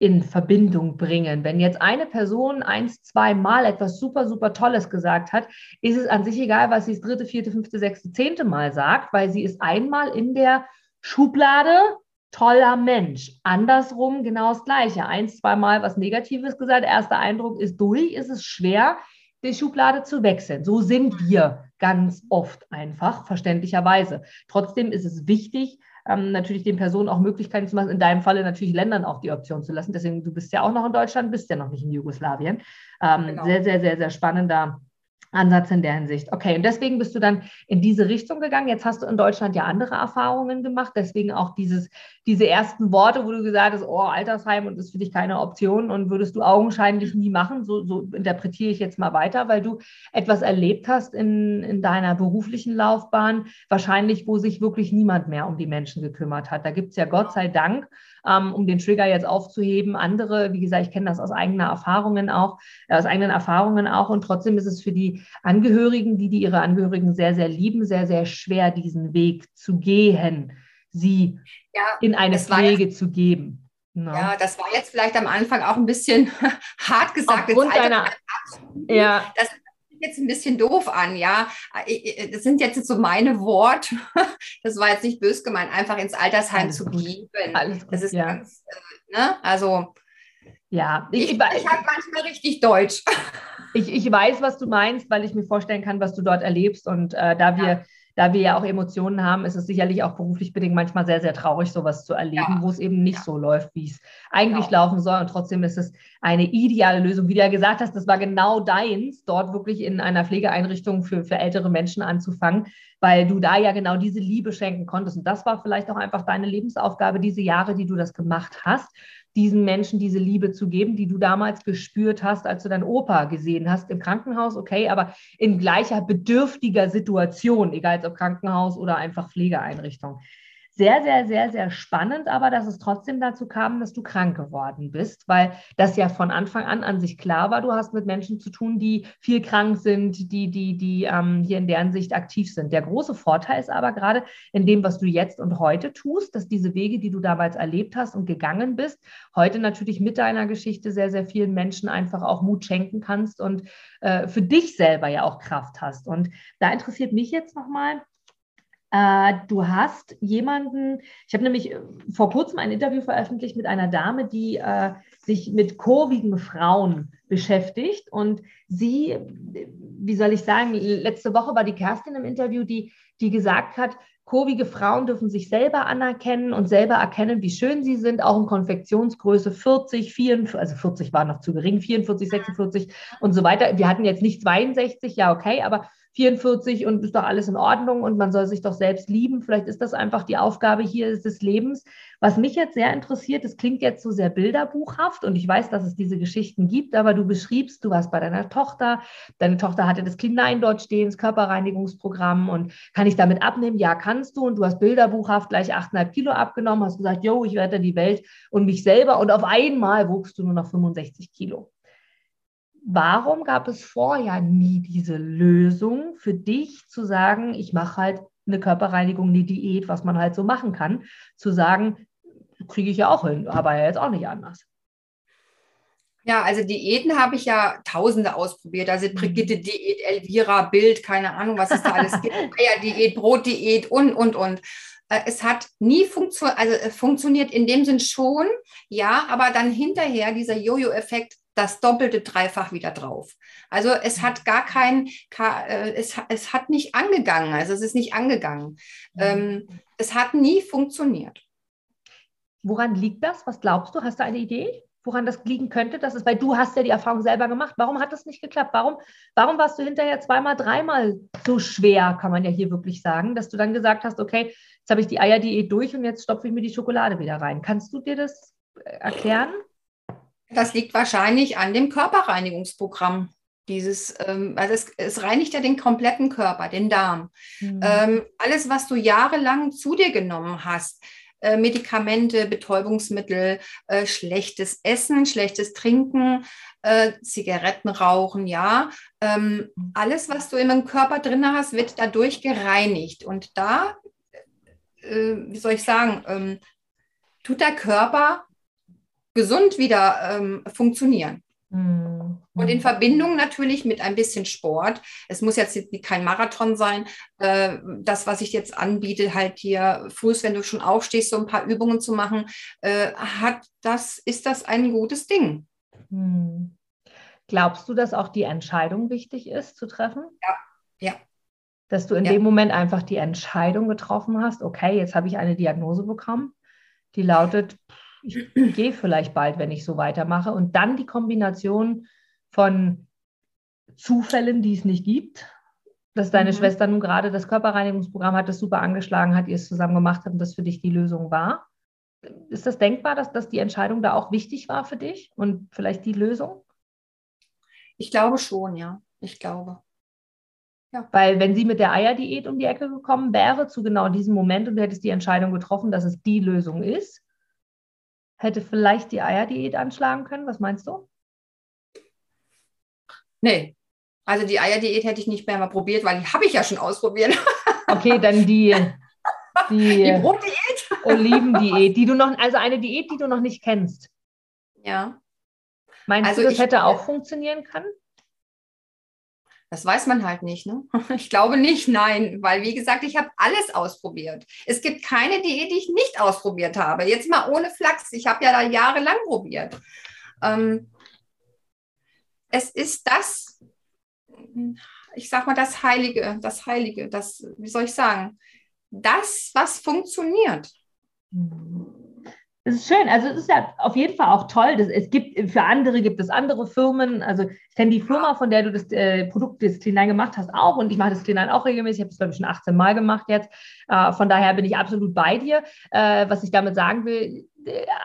in Verbindung bringen. Wenn jetzt eine Person eins, zwei Mal etwas super, super Tolles gesagt hat, ist es an sich egal, was sie das dritte, vierte, fünfte, sechste, zehnte Mal sagt, weil sie ist einmal in der Schublade toller Mensch. Andersrum genau das Gleiche. Eins, zwei Mal was Negatives gesagt, erster Eindruck ist durch, ist es schwer, die Schublade zu wechseln. So sind wir ganz oft einfach, verständlicherweise. Trotzdem ist es wichtig, ähm, natürlich den Personen auch Möglichkeiten zu machen, in deinem Falle natürlich Ländern auch die Option zu lassen. Deswegen, du bist ja auch noch in Deutschland, bist ja noch nicht in Jugoslawien. Ähm, genau. Sehr, sehr, sehr, sehr spannender Ansatz in der Hinsicht. Okay, und deswegen bist du dann in diese Richtung gegangen. Jetzt hast du in Deutschland ja andere Erfahrungen gemacht, deswegen auch dieses, diese ersten Worte, wo du gesagt hast, oh, Altersheim und ist für dich keine Option und würdest du augenscheinlich nie machen. So, so interpretiere ich jetzt mal weiter, weil du etwas erlebt hast in, in deiner beruflichen Laufbahn, wahrscheinlich, wo sich wirklich niemand mehr um die Menschen gekümmert hat. Da gibt es ja Gott sei Dank ähm, um den Trigger jetzt aufzuheben. Andere, wie gesagt, ich kenne das aus eigener Erfahrungen auch, äh, aus eigenen Erfahrungen auch. Und trotzdem ist es für die Angehörigen, die, die ihre Angehörigen sehr, sehr lieben, sehr, sehr schwer, diesen Weg zu gehen, sie ja, in eine Pflege zu geben. No. Ja, das war jetzt vielleicht am Anfang auch ein bisschen *laughs* hart gesagt. Aufgrund deiner, ja. Das jetzt ein bisschen doof an, ja. Das sind jetzt so meine Worte. *laughs* Das war jetzt nicht bös gemeint, einfach ins Altersheim Alles zu gut. geben. Alles gut, das ist ja. ganz, äh, ne? Also ja, ich, ich, ich halt manchmal richtig Deutsch. *laughs* Ich, ich weiß, was du meinst, weil ich mir vorstellen kann, was du dort erlebst. Und äh, da wir ja da wir ja auch Emotionen haben, ist es sicherlich auch beruflich bedingt manchmal sehr, sehr traurig, sowas zu erleben, ja. wo es eben nicht ja. so läuft, wie es eigentlich genau. laufen soll. Und trotzdem ist es eine ideale Lösung. Wie du ja gesagt hast, das war genau deins, dort wirklich in einer Pflegeeinrichtung für, für ältere Menschen anzufangen, weil du da ja genau diese Liebe schenken konntest. Und das war vielleicht auch einfach deine Lebensaufgabe, diese Jahre, die du das gemacht hast. Diesen Menschen diese Liebe zu geben, die du damals gespürt hast, als du deinen Opa gesehen hast im Krankenhaus, okay, aber in gleicher bedürftiger Situation, egal ob Krankenhaus oder einfach Pflegeeinrichtung sehr, sehr, sehr, sehr spannend, aber dass es trotzdem dazu kam, dass du krank geworden bist, weil das ja von Anfang an an sich klar war, du hast mit Menschen zu tun, die viel krank sind, die, die, die ähm, hier in deren Sicht aktiv sind. Der große Vorteil ist aber gerade in dem, was du jetzt und heute tust, dass diese Wege, die du damals erlebt hast und gegangen bist, heute natürlich mit deiner Geschichte sehr, sehr vielen Menschen einfach auch Mut schenken kannst und äh, für dich selber ja auch Kraft hast. Und da interessiert mich jetzt nochmal, du hast jemanden, ich habe nämlich äh, vor kurzem ein Interview veröffentlicht mit einer Dame, die äh, sich mit kurvigen Frauen beschäftigt. Und sie, wie soll ich sagen, letzte Woche war die Kerstin im Interview, die, die gesagt hat, kurvige Frauen dürfen sich selber anerkennen und selber erkennen, wie schön sie sind, auch in Konfektionsgröße 40, 44, also 40 war noch zu gering, 44, 46 und so weiter. Wir hatten jetzt nicht 62, ja, okay, aber 44 und ist doch alles in Ordnung und man soll sich doch selbst lieben. Vielleicht ist das einfach die Aufgabe hier des Lebens. Was mich jetzt sehr interessiert, es klingt jetzt so sehr bilderbuchhaft und ich weiß, dass es diese Geschichten gibt, aber du beschriebst, du warst bei deiner Tochter, deine Tochter hatte das Klinein dort stehen, das Körperreinigungsprogramm und kann ich damit abnehmen? Ja, kannst du und du hast bilderbuchhaft gleich 8,5 Kilo abgenommen, hast gesagt, yo, ich werde die Welt und mich selber und auf einmal wuchst du nur noch 65 Kilo warum gab es vorher nie diese Lösung für dich zu sagen, ich mache halt eine Körperreinigung, eine Diät, was man halt so machen kann, zu sagen, kriege ich ja auch hin, aber ja jetzt auch nicht anders. Ja, also Diäten habe ich ja tausende ausprobiert. Also mhm. Brigitte-Diät, Elvira, Bild, keine Ahnung, was es da alles gibt. *laughs* Eierdiät, Brotdiät und, und, und. Äh, es hat nie funktio also äh, funktioniert in dem Sinn schon, ja, aber dann hinterher dieser Jojo-Effekt, das doppelte dreifach wieder drauf. Also es hat gar kein, äh, es, es hat nicht angegangen, also es ist nicht angegangen. Mhm. Ähm, es hat nie funktioniert. Woran liegt das? Was glaubst du? Hast du eine Idee? Woran das liegen könnte, dass es, weil du hast ja die Erfahrung selber gemacht. Warum hat das nicht geklappt? Warum, warum warst du hinterher zweimal, dreimal so schwer, kann man ja hier wirklich sagen, dass du dann gesagt hast, okay, jetzt habe ich die Eierdiät durch und jetzt stopfe ich mir die Schokolade wieder rein. Kannst du dir das äh, erklären? Das liegt wahrscheinlich an dem Körperreinigungsprogramm. Dieses, ähm, also es, es, reinigt ja den kompletten Körper, den Darm. Mhm. Ähm, alles, was du jahrelang zu dir genommen hast, äh, Medikamente, Betäubungsmittel, äh, schlechtes Essen, schlechtes Trinken, äh, Zigaretten rauchen, ja. Ähm, alles, was du im Körper drin hast, wird dadurch gereinigt. Und da, äh, wie soll ich sagen, ähm, tut der Körper gesund wieder ähm, funktionieren. Mhm. Und in Verbindung natürlich mit ein bisschen Sport. Es muss jetzt kein Marathon sein. Äh, das, was ich jetzt anbiete, halt hier Fuß, wenn du schon aufstehst, so ein paar Übungen zu machen, äh, hat das, ist das ein gutes Ding. Mhm. Glaubst du, dass auch die Entscheidung wichtig ist zu treffen? Ja, ja. Dass du in ja. dem Moment einfach die Entscheidung getroffen hast, okay, jetzt habe ich eine Diagnose bekommen, die lautet, ich gehe vielleicht bald, wenn ich so weitermache. Und dann die Kombination von Zufällen, die es nicht gibt, dass deine mhm. Schwester nun gerade das Körperreinigungsprogramm hat, das super angeschlagen hat, ihr es zusammen gemacht habt und das für dich die Lösung war. Ist das denkbar, dass, dass die Entscheidung da auch wichtig war für dich und vielleicht die Lösung? Ich glaube schon, ja. Ich glaube. Ja. Weil wenn sie mit der Eierdiät um die Ecke gekommen wäre, zu genau diesem Moment und du hättest die Entscheidung getroffen, dass es die Lösung ist, hätte vielleicht die Eierdiät anschlagen können. Was meinst du? Nee. Also die Eierdiät hätte ich nicht mehr mal probiert, weil die habe ich ja schon ausprobiert. *laughs* Okay, dann die, die, die Brotdiät. Olivendiät, die du noch, also eine Diät, die du noch nicht kennst. Ja. Meinst also du, das ich, hätte auch funktionieren können? Das weiß man halt nicht. Ne? *laughs* Ich glaube nicht, nein, weil wie gesagt, ich habe alles ausprobiert. Es gibt keine Diät, die ich nicht ausprobiert habe. Jetzt mal ohne Flachs. Ich habe ja da jahrelang probiert. Ähm, es ist das, ich sag mal, das Heilige, das Heilige, das, wie soll ich sagen, das, was funktioniert. Mhm. Das ist schön. Also es ist ja auf jeden Fall auch toll. Das, es gibt für andere gibt es andere Firmen. Also ich kenne die Firma, von der du das äh, Produkt, das Clean gemacht hast, auch. Und ich mache das Clean auch regelmäßig. Ich habe es, glaube ich, schon 18 Mal gemacht jetzt. Äh, von daher bin ich absolut bei dir. Äh, was ich damit sagen will,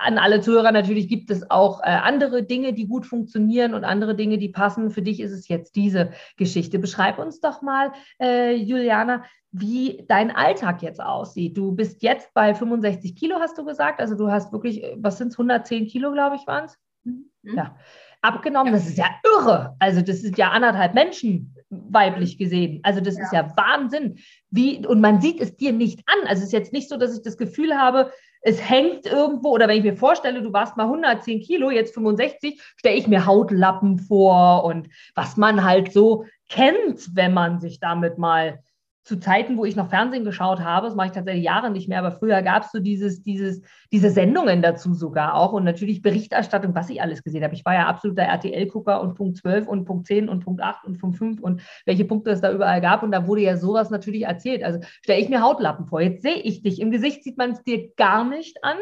an alle Zuhörer natürlich gibt es auch äh, andere Dinge, die gut funktionieren und andere Dinge, die passen. Für dich ist es jetzt diese Geschichte. Beschreib uns doch mal, äh, Juliana, wie dein Alltag jetzt aussieht. Du bist jetzt bei 65 Kilo, hast du gesagt. Also du hast wirklich, äh, was sind es, 110 Kilo, glaube ich, waren es? Mhm. Ja, abgenommen. Ja. Das ist ja irre. Also das sind ja anderthalb Menschen weiblich gesehen. Also das ja. ist ja Wahnsinn. Wie, und man sieht es dir nicht an. Also es ist jetzt nicht so, dass ich das Gefühl habe, es hängt irgendwo, oder wenn ich mir vorstelle, du warst mal 110 Kilo, jetzt 65, stelle ich mir Hautlappen vor und was man halt so kennt, wenn man sich damit mal zu Zeiten, wo ich noch Fernsehen geschaut habe, das mache ich tatsächlich Jahre nicht mehr, aber früher gab es so dieses, dieses, diese Sendungen dazu sogar auch und natürlich Berichterstattung, was ich alles gesehen habe. Ich war ja absoluter RTL-Gucker und Punkt 12 und Punkt 10 und Punkt 8 und Punkt 5 und welche Punkte es da überall gab und da wurde ja sowas natürlich erzählt. Also stelle ich mir Hautlappen vor. Jetzt sehe ich dich. Im Gesicht sieht man es dir gar nicht an.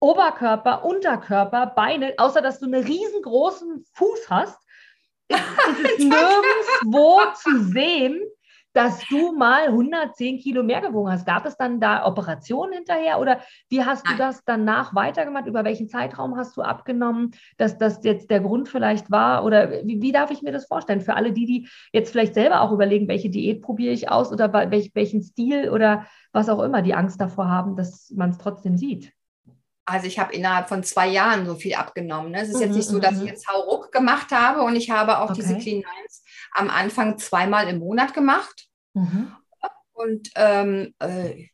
Oberkörper, Unterkörper, Beine, außer dass du einen riesengroßen Fuß hast, ist, ist es *laughs* nirgendwo zu sehen, dass du mal 110 Kilo mehr gewogen hast. Gab es dann da Operationen hinterher oder wie hast Nein. du das danach weitergemacht? Über welchen Zeitraum hast du abgenommen, dass das jetzt der Grund vielleicht war? Oder wie, wie darf ich mir das vorstellen? Für alle die, die jetzt vielleicht selber auch überlegen, welche Diät probiere ich aus oder welch, welchen Stil oder was auch immer, die Angst davor haben, dass man es trotzdem sieht. Also ich habe innerhalb von zwei Jahren so viel abgenommen. Ne? Es ist mhm, jetzt nicht so, dass ich mhm. jetzt Hauruck gemacht habe und ich habe auch okay. diese Clean Lines am Anfang zweimal im Monat gemacht. Mhm. Und ähm, äh,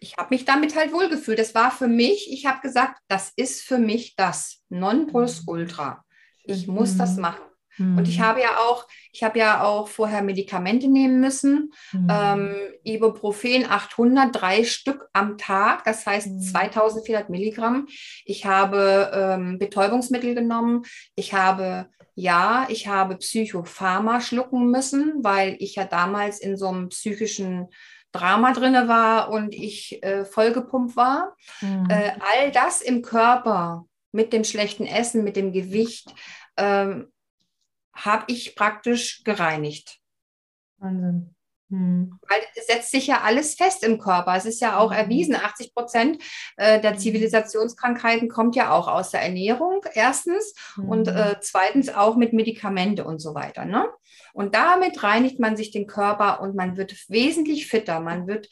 ich habe mich damit halt wohlgefühlt. Das war für mich, ich habe gesagt, das ist für mich das Nonplusultra. Ich muss das mhm. machen. Mhm. Und ich mhm. habe ja auch, ich habe ja auch vorher Medikamente nehmen müssen. Mhm. Ähm, Ibuprofen 800, drei Stück am Tag, das heißt mhm. 2400 Milligramm. Ich habe ähm, Betäubungsmittel genommen. Ich habe ja, ich habe Psychopharma schlucken müssen, weil ich ja damals in so einem psychischen Drama drinne war und ich äh, vollgepumpt war. Mhm. Äh, all das im Körper mit dem schlechten Essen, mit dem Gewicht, ähm, habe ich praktisch gereinigt. Wahnsinn. Hm. Weil es setzt sich ja alles fest im Körper. Es ist ja auch hm. erwiesen, 80 Prozent äh, der hm. Zivilisationskrankheiten kommt ja auch aus der Ernährung, erstens, hm. und äh, zweitens auch mit Medikamente und so weiter. Ne? Und damit reinigt man sich den Körper und man wird wesentlich fitter, man wird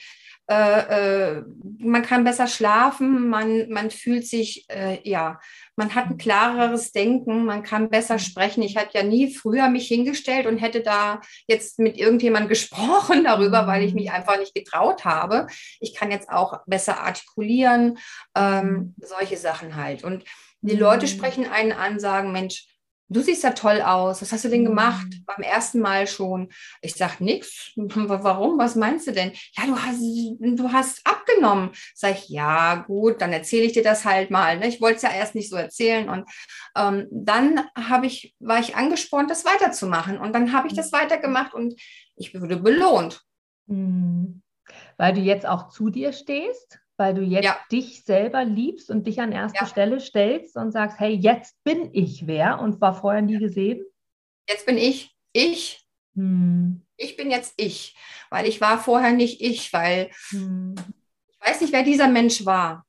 äh, äh, man kann besser schlafen, man, man fühlt sich, äh, ja, man hat ein klareres Denken, man kann besser sprechen. Ich hatte ja nie früher mich hingestellt und hätte da jetzt mit irgendjemandem *laughs* gesprochen darüber, weil ich mich einfach nicht getraut habe. Ich kann jetzt auch besser artikulieren, ähm, solche Sachen halt. Und die Leute mhm. sprechen einen an, sagen, Mensch, du siehst ja toll aus. Was hast du denn gemacht? Mhm. Beim ersten Mal schon. Ich sage nichts. Warum? Was meinst du denn? Ja, du hast, du hast abgenommen. Sag ich, ja, gut, dann erzähle ich dir das halt mal. Ne? Ich wollte es ja erst nicht so erzählen. Und ähm, dann habe ich, war ich angespornt, das weiterzumachen. Und dann habe ich das mhm. weitergemacht und ich wurde belohnt. Mhm. Weil du jetzt auch zu dir stehst? Weil du jetzt ja. dich selber liebst und dich an erste ja. Stelle stellst und sagst, hey, jetzt bin ich wer und war vorher nie gesehen? Jetzt bin ich ich. Hm. Ich bin jetzt ich, weil ich war vorher nicht ich, weil hm. ich weiß nicht, wer dieser Mensch war,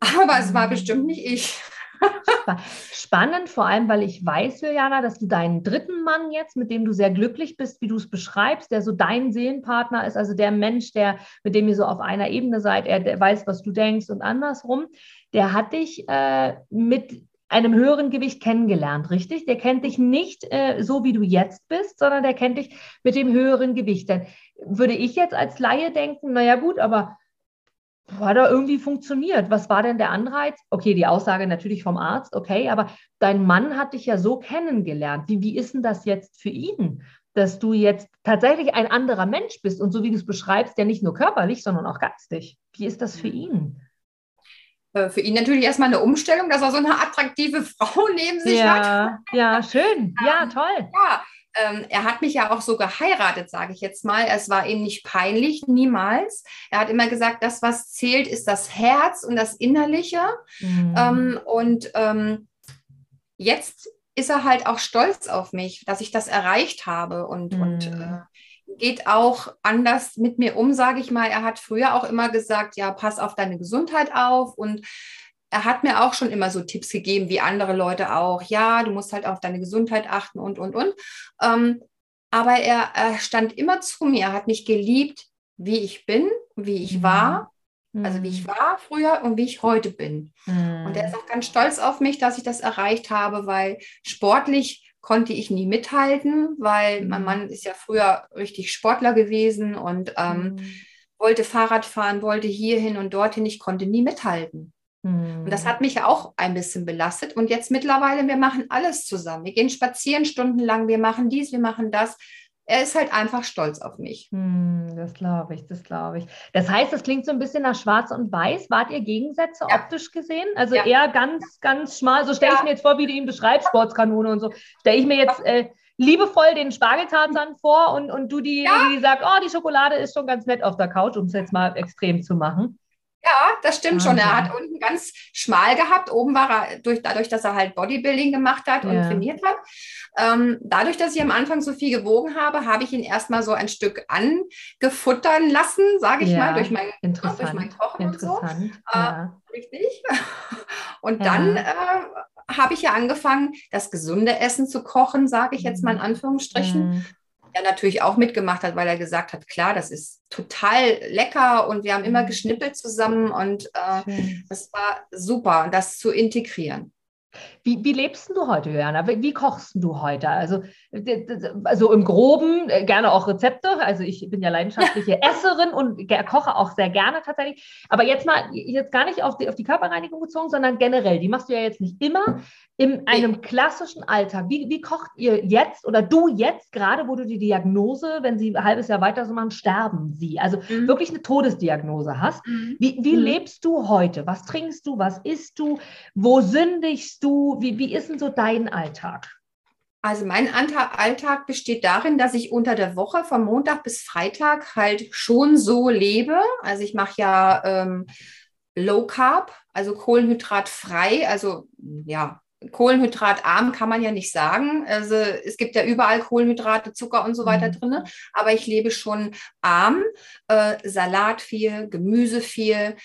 aber hm. es war hm. bestimmt nicht ich. *laughs* Spannend, vor allem, weil ich weiß, Juliana, dass du deinen dritten Mann jetzt, mit dem du sehr glücklich bist, wie du es beschreibst, der so dein Seelenpartner ist, also der Mensch, der, mit dem ihr so auf einer Ebene seid, er weiß, was du denkst und andersrum, der hat dich äh, mit einem höheren Gewicht kennengelernt, richtig? Der kennt dich nicht äh, so, wie du jetzt bist, sondern der kennt dich mit dem höheren Gewicht. Dann würde ich jetzt als Laie denken, naja gut, aber hat er irgendwie funktioniert. Was war denn der Anreiz? Okay, die Aussage natürlich vom Arzt, okay, aber dein Mann hat dich ja so kennengelernt. Wie, wie ist denn das jetzt für ihn, dass du jetzt tatsächlich ein anderer Mensch bist und so wie du es beschreibst, ja nicht nur körperlich, sondern auch geistig? Wie ist das für ihn? Äh, für ihn natürlich erstmal eine Umstellung, dass er so eine attraktive *laughs* Frau neben sich ja, hat. Ja, schön. Ja, *laughs* toll. Ja, ähm, er hat mich ja auch so geheiratet, sage ich jetzt mal. Es war ihm nicht peinlich, niemals. Er hat immer gesagt, das, was zählt, ist das Herz und das Innerliche. Mhm. Ähm, und ähm, jetzt ist er halt auch stolz auf mich, dass ich das erreicht habe. Und, mhm. und äh, geht auch anders mit mir um, sage ich mal. Er hat früher auch immer gesagt, ja, pass auf deine Gesundheit auf und er hat mir auch schon immer so Tipps gegeben, wie andere Leute auch. Ja, du musst halt auf deine Gesundheit achten und, und, und. Ähm, aber er, er, stand immer zu mir, hat mich geliebt, wie ich bin, wie ich mhm. war. Also wie ich mhm. war früher und wie ich heute bin. Mhm. Und er ist auch ganz stolz auf mich, dass ich das erreicht habe, weil sportlich konnte ich nie mithalten, weil mhm. mein Mann ist ja früher richtig Sportler gewesen und ähm, mhm. wollte Fahrrad fahren, wollte hierhin und dorthin. Ich konnte nie mithalten. Und das hat mich auch ein bisschen belastet. Und jetzt mittlerweile, wir machen alles zusammen. Wir gehen spazieren stundenlang, wir machen dies, wir machen das er ist halt einfach stolz auf mich. Hm, das glaube ich, das glaube ich. Das heißt, das klingt so ein bisschen nach Schwarz und Weiß. Wart ihr Gegensätze ja. optisch gesehen? Also ja. eher ganz, ganz schmal. So stelle ja. ich mir jetzt vor, wie du ihn beschreibst, Sportskanone und so. Stelle ich mir jetzt äh, liebevoll den Spargeltarzan vor und, und du die, die sagt, oh, die Schokolade ist schon ganz nett auf der Couch, um es jetzt mal extrem zu machen. Ja, das stimmt schon. Er hat unten ganz schmal gehabt. Oben war er durch, dadurch, dass er halt Bodybuilding gemacht hat und trainiert hat. Ähm, dadurch, dass ich am Anfang so viel gewogen habe, habe ich ihn erstmal so ein Stück angefuttern lassen, sage ich ja, mal, durch mein, durch mein Kochen und so. Äh, Richtig. *laughs* Und ja. dann äh, habe ich ja angefangen, das gesunde Essen zu kochen, sage ich jetzt mal in mhm. Anführungsstrichen. Mhm er natürlich auch mitgemacht hat, weil er gesagt hat, klar, das ist total lecker und wir haben immer mhm. geschnippelt zusammen und äh, das war super, das zu integrieren. Wie, wie lebst du heute, Johanna? Wie, wie, kochst du heute? Also, also im Groben äh, gerne auch Rezepte. Also ich bin ja leidenschaftliche Esserin und koche auch sehr gerne tatsächlich. Aber jetzt mal, jetzt gar nicht auf die, auf die Körperreinigung bezogen, sondern generell. Die machst du ja jetzt nicht immer. In einem klassischen Alltag, wie, wie kocht ihr jetzt oder du jetzt, gerade wo du die Diagnose, wenn sie ein halbes Jahr weiter so machen, sterben sie? Also mhm. wirklich eine Todesdiagnose hast. Mhm. Wie, wie mhm. lebst du heute? Was trinkst du? Was isst du? Wo sündigst du? Wie, wie ist denn so dein Alltag? Also mein Alltag besteht darin, dass ich unter der Woche von Montag bis Freitag halt schon so lebe. Also ich mache ja ähm, Low Carb, also kohlenhydratfrei, also ja, kohlenhydratarm kann man ja nicht sagen. Also es gibt ja überall Kohlenhydrate, Zucker und so weiter mhm. drin. Aber ich lebe schon arm, äh, Salat viel, Gemüse viel,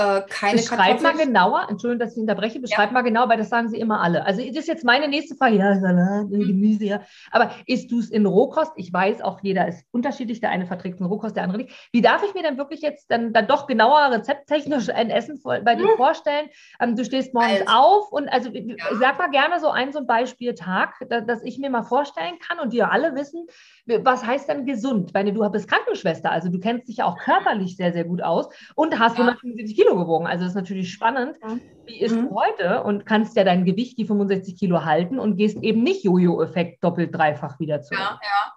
äh, keine Beschreib mal genauer, Entschuldigung, dass ich unterbreche, beschreib ja. mal genau, weil das sagen sie immer alle. Also das ist jetzt meine nächste Frage, ja, Salat, mhm. Gemüse, ja. Aber isst du es in Rohkost? Ich weiß, auch jeder ist unterschiedlich, der eine verträgt in Rohkost, der andere nicht. Wie darf ich mir dann wirklich jetzt dann, dann doch genauer rezepttechnisch ein Essen bei dir mhm. vorstellen? Ähm, du stehst morgens also, auf und also ja. sag mal gerne so ein, so ein Beispieltag, dass, dass ich mir mal vorstellen kann und wir alle wissen, was heißt denn gesund? Weil du bist Krankenschwester, also du kennst dich ja auch körperlich sehr, sehr gut aus und hast ja. 175 Kilo gewogen. Also das ist natürlich spannend. Ja. Wie isst mhm. du heute und kannst ja dein Gewicht, die 65 Kilo, halten und gehst eben nicht Jojo-Effekt doppelt, dreifach wieder zurück. Ja, ja.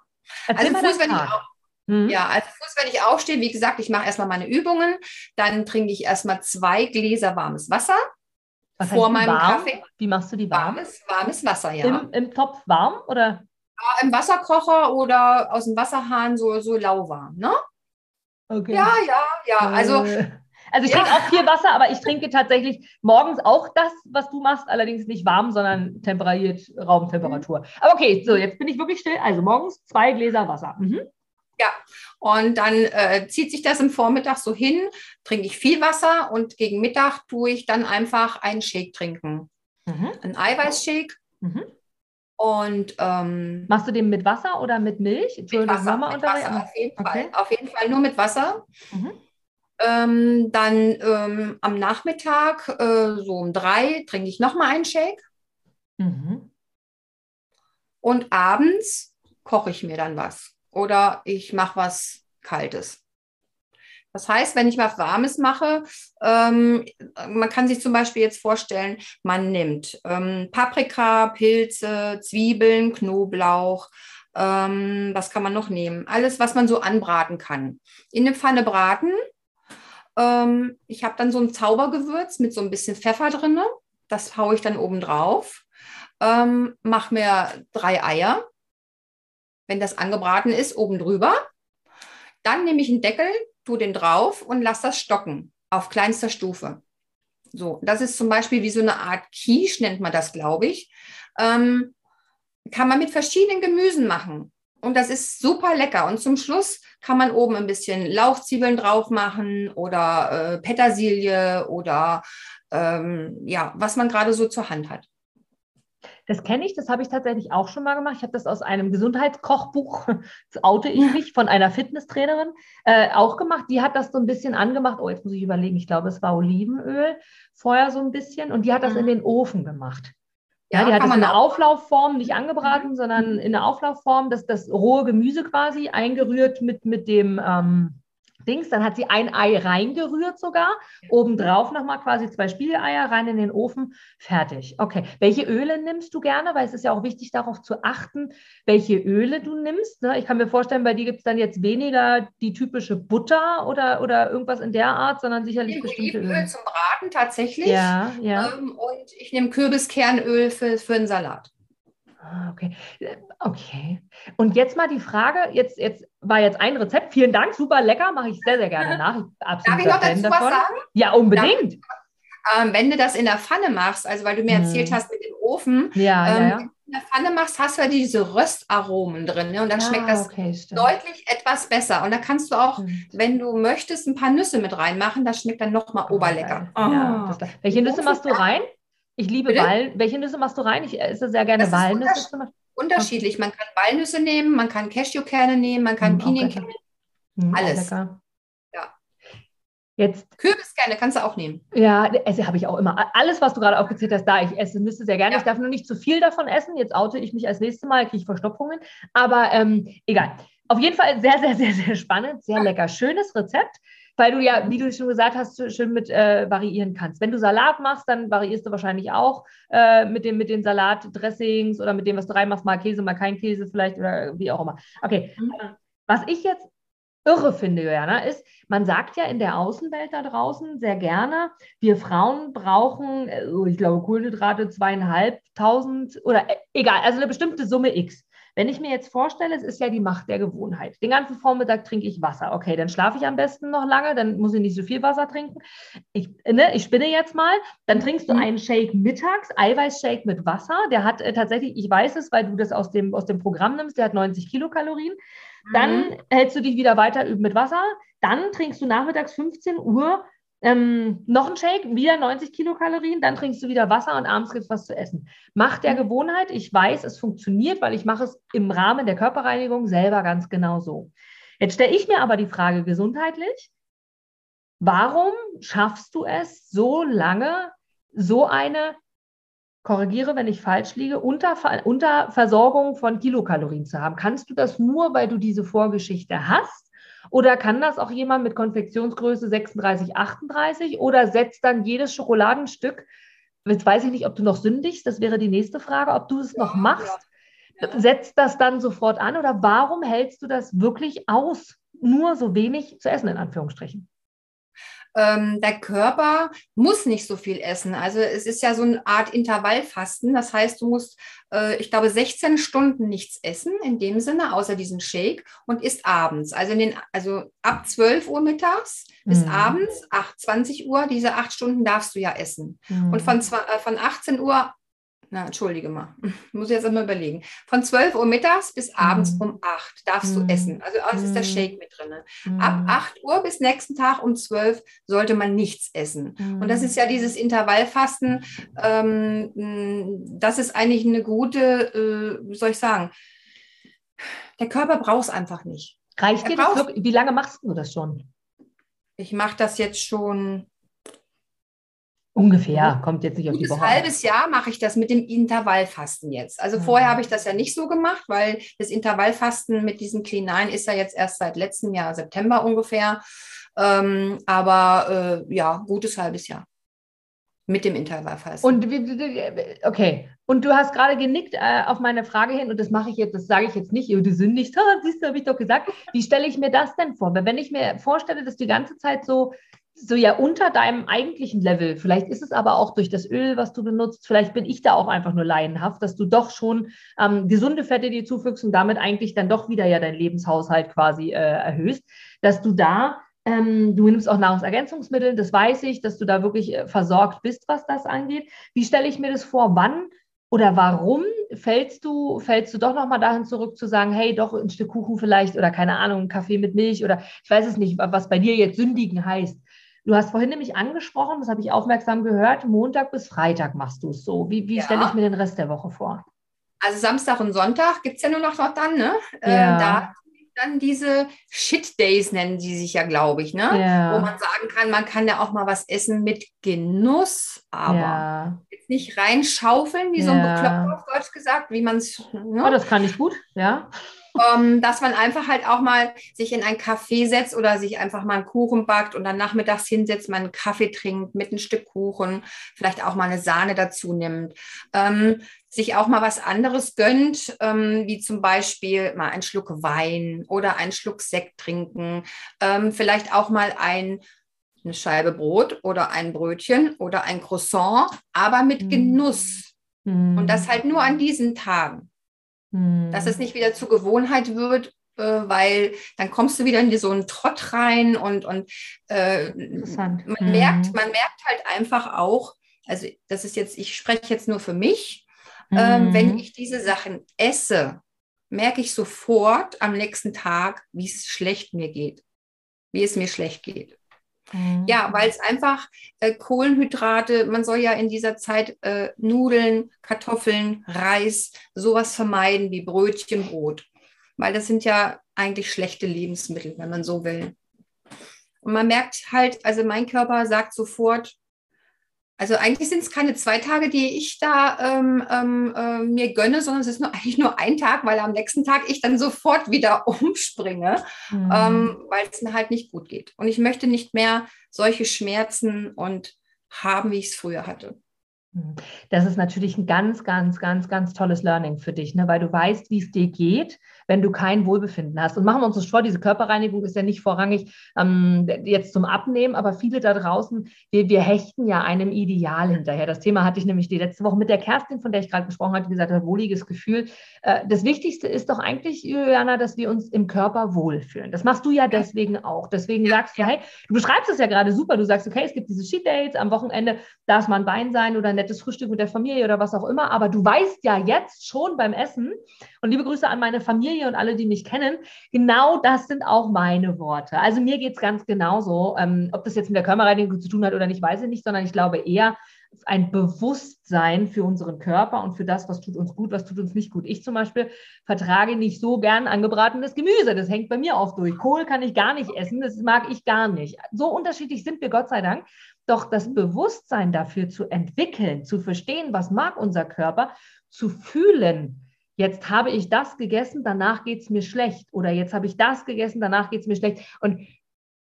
Erzähl also Fuß, wenn ich auch, mhm. Ja, also Fuß, wenn ich aufstehe, wie gesagt, ich mache erstmal meine Übungen, dann trinke ich erstmal zwei Gläser warmes Wasser. Was vor meinem warm? Kaffee. Wie machst du die warm? Warmes, warmes Wasser, ja. Im, Im Topf warm oder? im Wasserkocher oder aus dem Wasserhahn so, so lauwarm, ne? Okay. Ja, ja, ja. Also, äh, also ich ja. trinke auch viel Wasser, aber ich trinke tatsächlich morgens auch das, was du machst, allerdings nicht warm, sondern temperiert Raumtemperatur. Mhm. Aber okay, so, jetzt bin ich wirklich still. Also morgens zwei Gläser Wasser. Mhm. Ja, und dann äh, zieht sich das im Vormittag so hin, trinke ich viel Wasser und gegen Mittag tue ich dann einfach einen Shake trinken. Mhm. Ein Eiweißshake. Mhm. Und ähm, machst du den mit Wasser oder mit Milch? Mit Wasser, mit Wasser auf, jeden okay. Fall. auf jeden Fall nur mit Wasser. Mhm. Ähm, dann ähm, am Nachmittag, äh, so um drei, trinke ich nochmal einen Shake. Mhm. Und abends koche ich mir dann was. Oder ich mache was Kaltes. Das heißt, wenn ich was Warmes mache, ähm, man kann sich zum Beispiel jetzt vorstellen, man nimmt ähm, Paprika, Pilze, Zwiebeln, Knoblauch, ähm, was kann man noch nehmen? Alles, was man so anbraten kann. In eine Pfanne braten. Ähm, ich habe dann so ein Zaubergewürz mit so ein bisschen Pfeffer drin. Das haue ich dann oben drauf. Ähm, mache mir drei Eier. Wenn das angebraten ist, oben drüber. Dann nehme ich einen Deckel, tu den drauf und lass das stocken auf kleinster Stufe. So, das ist zum Beispiel wie so eine Art Quiche, nennt man das, glaube ich. Ähm, kann man mit verschiedenen Gemüsen machen. Und das ist super lecker. Und zum Schluss kann man oben ein bisschen Lauchzwiebeln drauf machen oder äh, Petersilie oder ähm, ja, was man gerade so zur Hand hat. Das kenne ich, das habe ich tatsächlich auch schon mal gemacht. Ich habe das aus einem Gesundheitskochbuch, *laughs* das oute ich mich, von einer Fitnesstrainerin äh, auch gemacht. Die hat das so ein bisschen angemacht. Oh, jetzt muss ich überlegen, ich glaube, es war Olivenöl vorher so ein bisschen und die hat das mhm. in den Ofen gemacht. Ja, ja die hat das in der Auflaufform nicht angebraten, mhm. sondern in der Auflaufform, das, das rohe Gemüse quasi eingerührt mit, mit dem ähm, Dings. Dann hat sie ein Ei reingerührt sogar. Obendrauf nochmal quasi zwei Spiegeleier rein in den Ofen. Fertig. Okay. Welche Öle nimmst du gerne? Weil es ist ja auch wichtig, darauf zu achten, welche Öle du nimmst. Ne? Ich kann mir vorstellen, bei dir gibt es dann jetzt weniger die typische Butter oder, oder irgendwas in der Art, sondern sicherlich bestimmte Öle. Öl zum Braten tatsächlich. Ja, ja. Ähm, und ich nehme Kürbiskernöl für, für den Salat. Ah, okay. Okay. Und jetzt mal die Frage, jetzt, jetzt war jetzt ein Rezept. Vielen Dank, super lecker, mache ich sehr, sehr gerne *laughs* nach. Ich Darf ich noch dazu davon. was sagen? Ja, unbedingt. Ja, ähm, wenn du das in der Pfanne machst, also weil du mir hm. erzählt hast mit dem Ofen, ja, ähm, ja, ja. in der Pfanne machst, hast du ja diese Röstaromen drin ne? und dann ah, schmeckt das okay, deutlich etwas besser. Und da kannst du auch, hm. wenn du möchtest, ein paar Nüsse mit reinmachen, das schmeckt dann nochmal oh, oberlecker. Oh. Welche Nüsse machst du rein? Ich liebe Walnüsse. Welche Nüsse machst du rein? Ich esse sehr gerne Walnüsse. Unterschiedlich. Man kann Walnüsse nehmen, man kann Cashewkerne nehmen, man kann hm, Pinienkerne nehmen. Hm, Alles. Ja. Jetzt. Kürbiskerne kannst du auch nehmen. Ja, esse habe ich auch immer. Alles, was du gerade aufgezählt hast, da ich esse, müsste sehr gerne. Ja. Ich darf nur nicht zu viel davon essen. Jetzt oute ich mich als nächstes Mal, kriege ich Verstopfungen. Aber ähm, egal. Auf jeden Fall sehr, sehr, sehr, sehr spannend, sehr lecker. Schönes Rezept weil du ja, wie du schon gesagt hast, schön mit äh, variieren kannst. Wenn du Salat machst, dann variierst du wahrscheinlich auch äh, mit, dem, mit den Salatdressings oder mit dem, was du reinmachst, mal Käse, mal kein Käse vielleicht oder wie auch immer. Okay, mhm. was ich jetzt irre finde, Joanna, ist, man sagt ja in der Außenwelt da draußen sehr gerne, wir Frauen brauchen, also ich glaube, Kohlenhydrate zweieinhalbtausend oder äh, egal, also eine bestimmte Summe X. Wenn ich mir jetzt vorstelle, es ist ja die Macht der Gewohnheit. Den ganzen Vormittag trinke ich Wasser. Okay, dann schlafe ich am besten noch lange, dann muss ich nicht so viel Wasser trinken. Ich, ne, ich spinne jetzt mal. Dann trinkst du mhm. einen Shake mittags, Eiweißshake mit Wasser. Der hat äh, tatsächlich, ich weiß es, weil du das aus dem, aus dem Programm nimmst, der hat 90 Kilokalorien. Dann mhm. hältst du dich wieder weiter mit Wasser. Dann trinkst du nachmittags 15 Uhr ähm, noch ein Shake, wieder 90 Kilokalorien, dann trinkst du wieder Wasser und abends gibt es was zu essen. Mach der mhm. Gewohnheit. Ich weiß, es funktioniert, weil ich mache es im Rahmen der Körperreinigung selber ganz genau so. Jetzt stelle ich mir aber die Frage gesundheitlich, warum schaffst du es so lange, so eine, korrigiere, wenn ich falsch liege, unter, Unterversorgung von Kilokalorien zu haben? Kannst du das nur, weil du diese Vorgeschichte hast? Oder kann das auch jemand mit Konfektionsgröße 36, 38 oder setzt dann jedes Schokoladenstück, jetzt weiß ich nicht, ob du noch sündigst, das wäre die nächste Frage, ob du es noch machst, ja. setzt das dann sofort an oder warum hältst du das wirklich aus, nur so wenig zu essen in Anführungsstrichen? Ähm, der Körper muss nicht so viel essen. Also es ist ja so eine Art Intervallfasten. Das heißt, du musst, äh, ich glaube, 16 Stunden nichts essen in dem Sinne, außer diesen Shake und isst abends. Also, in den, also ab 12 Uhr mittags bis mhm. abends, 8, 20 Uhr, diese acht Stunden darfst du ja essen. Mhm. Und von, äh, von 18 Uhr na, entschuldige mal, *laughs* muss ich jetzt einmal überlegen. Von 12 Uhr mittags bis abends mm. um 8 darfst mm. du mhm. essen. Also das ist der mhm. Shake mit drin. Ab 8 Uhr bis nächsten Tag um 12 sollte man nichts essen. Und das ist ja dieses Intervallfasten. Ähm, das ist eigentlich eine gute, äh, wie soll ich sagen, der Körper braucht es einfach nicht. Reicht dir das wirklich? Wie lange machst du das schon? Ich mache das jetzt schon Ungefähr, kommt jetzt nicht auf die Woche. Ein halbes Jahr mache ich das mit dem Intervallfasten jetzt. Also mhm. vorher habe ich das ja nicht so gemacht, weil das Intervallfasten mit diesem Clean 9 ist ja jetzt erst seit letztem Jahr, September ungefähr. Ähm, aber äh, ja, gutes halbes Jahr mit dem Intervallfasten. Und okay, und du hast gerade genickt äh, auf meine Frage hin, und das mache ich jetzt, das sage ich jetzt nicht, du sündigst, *laughs* siehst du, habe ich doch gesagt. Wie stelle ich mir das denn vor? Weil wenn ich mir vorstelle, dass die ganze Zeit so so ja unter deinem eigentlichen Level. Vielleicht ist es aber auch durch das Öl, was du benutzt. Vielleicht bin ich da auch einfach nur laienhaft, dass du doch schon ähm, gesunde Fette dir zufügst und damit eigentlich dann doch wieder ja deinen Lebenshaushalt quasi äh, erhöhst, dass du da ähm, du nimmst auch Nahrungsergänzungsmittel, das weiß ich, dass du da wirklich äh, versorgt bist, was das angeht. Wie stelle ich mir das vor? Wann Oder warum fällst du, fällst du doch nochmal dahin zurück zu sagen, hey, doch ein Stück Kuchen vielleicht oder keine Ahnung, ein Kaffee mit Milch oder ich weiß es nicht, was bei dir jetzt sündigen heißt. Du hast vorhin nämlich angesprochen, das habe ich aufmerksam gehört, Montag bis Freitag machst du es so. Wie, wie ja. stelle ich mir den Rest der Woche vor? Also Samstag und Sonntag gibt es ja nur noch, noch dann, ne? Äh, ja. Äh, da dann diese Shit Days nennen die sich ja, glaube ich, ne? Ja. Wo man sagen kann, man kann ja auch mal was essen mit Genuss, aber ja. jetzt nicht reinschaufeln, wie so ein Bekloppter auf Deutsch gesagt, wie man es. Ne? Oh, das kann ich gut, ja ähm, dass man einfach halt auch mal sich in ein Café setzt oder sich einfach mal einen Kuchen backt und dann nachmittags hinsetzt, mal einen Kaffee trinkt mit ein Stück Kuchen, vielleicht auch mal eine Sahne dazu nimmt, ähm, sich auch mal was anderes gönnt, ähm, wie zum Beispiel mal einen Schluck Wein oder einen Schluck Sekt trinken, ähm, vielleicht auch mal ein eine Scheibe Brot oder ein Brötchen oder ein Croissant, aber mit mhm. Genuss. Mm. Und das halt nur an diesen Tagen. Dass es hm. nicht wieder zur Gewohnheit wird, äh, weil dann kommst du wieder in so einen Trott rein und, und äh, man, mhm. merkt, man merkt halt einfach auch, also das ist jetzt, ich spreche jetzt nur für mich, mhm. ähm, wenn hm. ich diese Sachen esse, merke ich sofort am nächsten Tag, wie es schlecht mir geht, wie es mir schlecht geht. Mhm. Ja, weil es einfach äh, Kohlenhydrate, man soll ja in dieser Zeit äh, Nudeln, Kartoffeln, Reis, sowas vermeiden wie Brötchen, Brot. Weil das sind ja eigentlich schlechte Lebensmittel, wenn man so will. Und man merkt halt, also mein Körper sagt sofort, also eigentlich sind es keine zwei Tage, die ich da ähm, ähm, äh, mir gönne, sondern es ist nur, *laughs* eigentlich nur ein Tag, weil am nächsten Tag ich dann sofort wieder *laughs* umspringe, mhm. ähm, weil es mir halt nicht gut geht. Und ich möchte nicht mehr solche Schmerzen und haben, wie ich es früher hatte. Mhm. Das ist natürlich ein ganz, ganz, ganz, ganz tolles Learning für dich, ne? weil du weißt, wie es dir geht, wenn du kein Wohlbefinden hast. Und machen wir uns das vor, diese Körperreinigung ist ja nicht vorrangig ähm, jetzt zum Abnehmen, aber viele da draußen, wir, wir hechten ja einem Ideal hinterher. Das Thema hatte ich nämlich die letzte Woche mit der Kerstin, von der ich gerade gesprochen hatte, gesagt, ein wohliges Gefühl. Äh, das Wichtigste ist doch eigentlich, Juliana, dass wir uns im Körper wohlfühlen. Das machst du ja deswegen auch. Deswegen sagst du, hey, du beschreibst es ja gerade super. Du sagst, okay, es gibt diese Sheet Dates, am Wochenende darf man Wein sein oder ein nettes Frühstück mit der Familie oder was auch immer. Aber du weißt ja jetzt schon beim Essen, und liebe Grüße an meine Familie und alle, die mich kennen, genau das sind auch meine Worte. Also mir geht es ganz genauso. Ähm, ob das jetzt mit der Körperreinigung zu tun hat oder nicht, weiß ich nicht, sondern ich glaube eher, ein Bewusstsein für unseren Körper und für das, was tut uns gut, was tut uns nicht gut. Ich zum Beispiel vertrage nicht so gern angebratenes Gemüse. Das hängt bei mir oft durch. Kohl kann ich gar nicht essen, das mag ich gar nicht. So unterschiedlich sind wir, Gott sei Dank. Doch das Bewusstsein dafür zu entwickeln, zu verstehen, was mag unser Körper, zu fühlen, jetzt habe ich das gegessen, danach geht es mir schlecht. Oder jetzt habe ich das gegessen, danach geht es mir schlecht. Und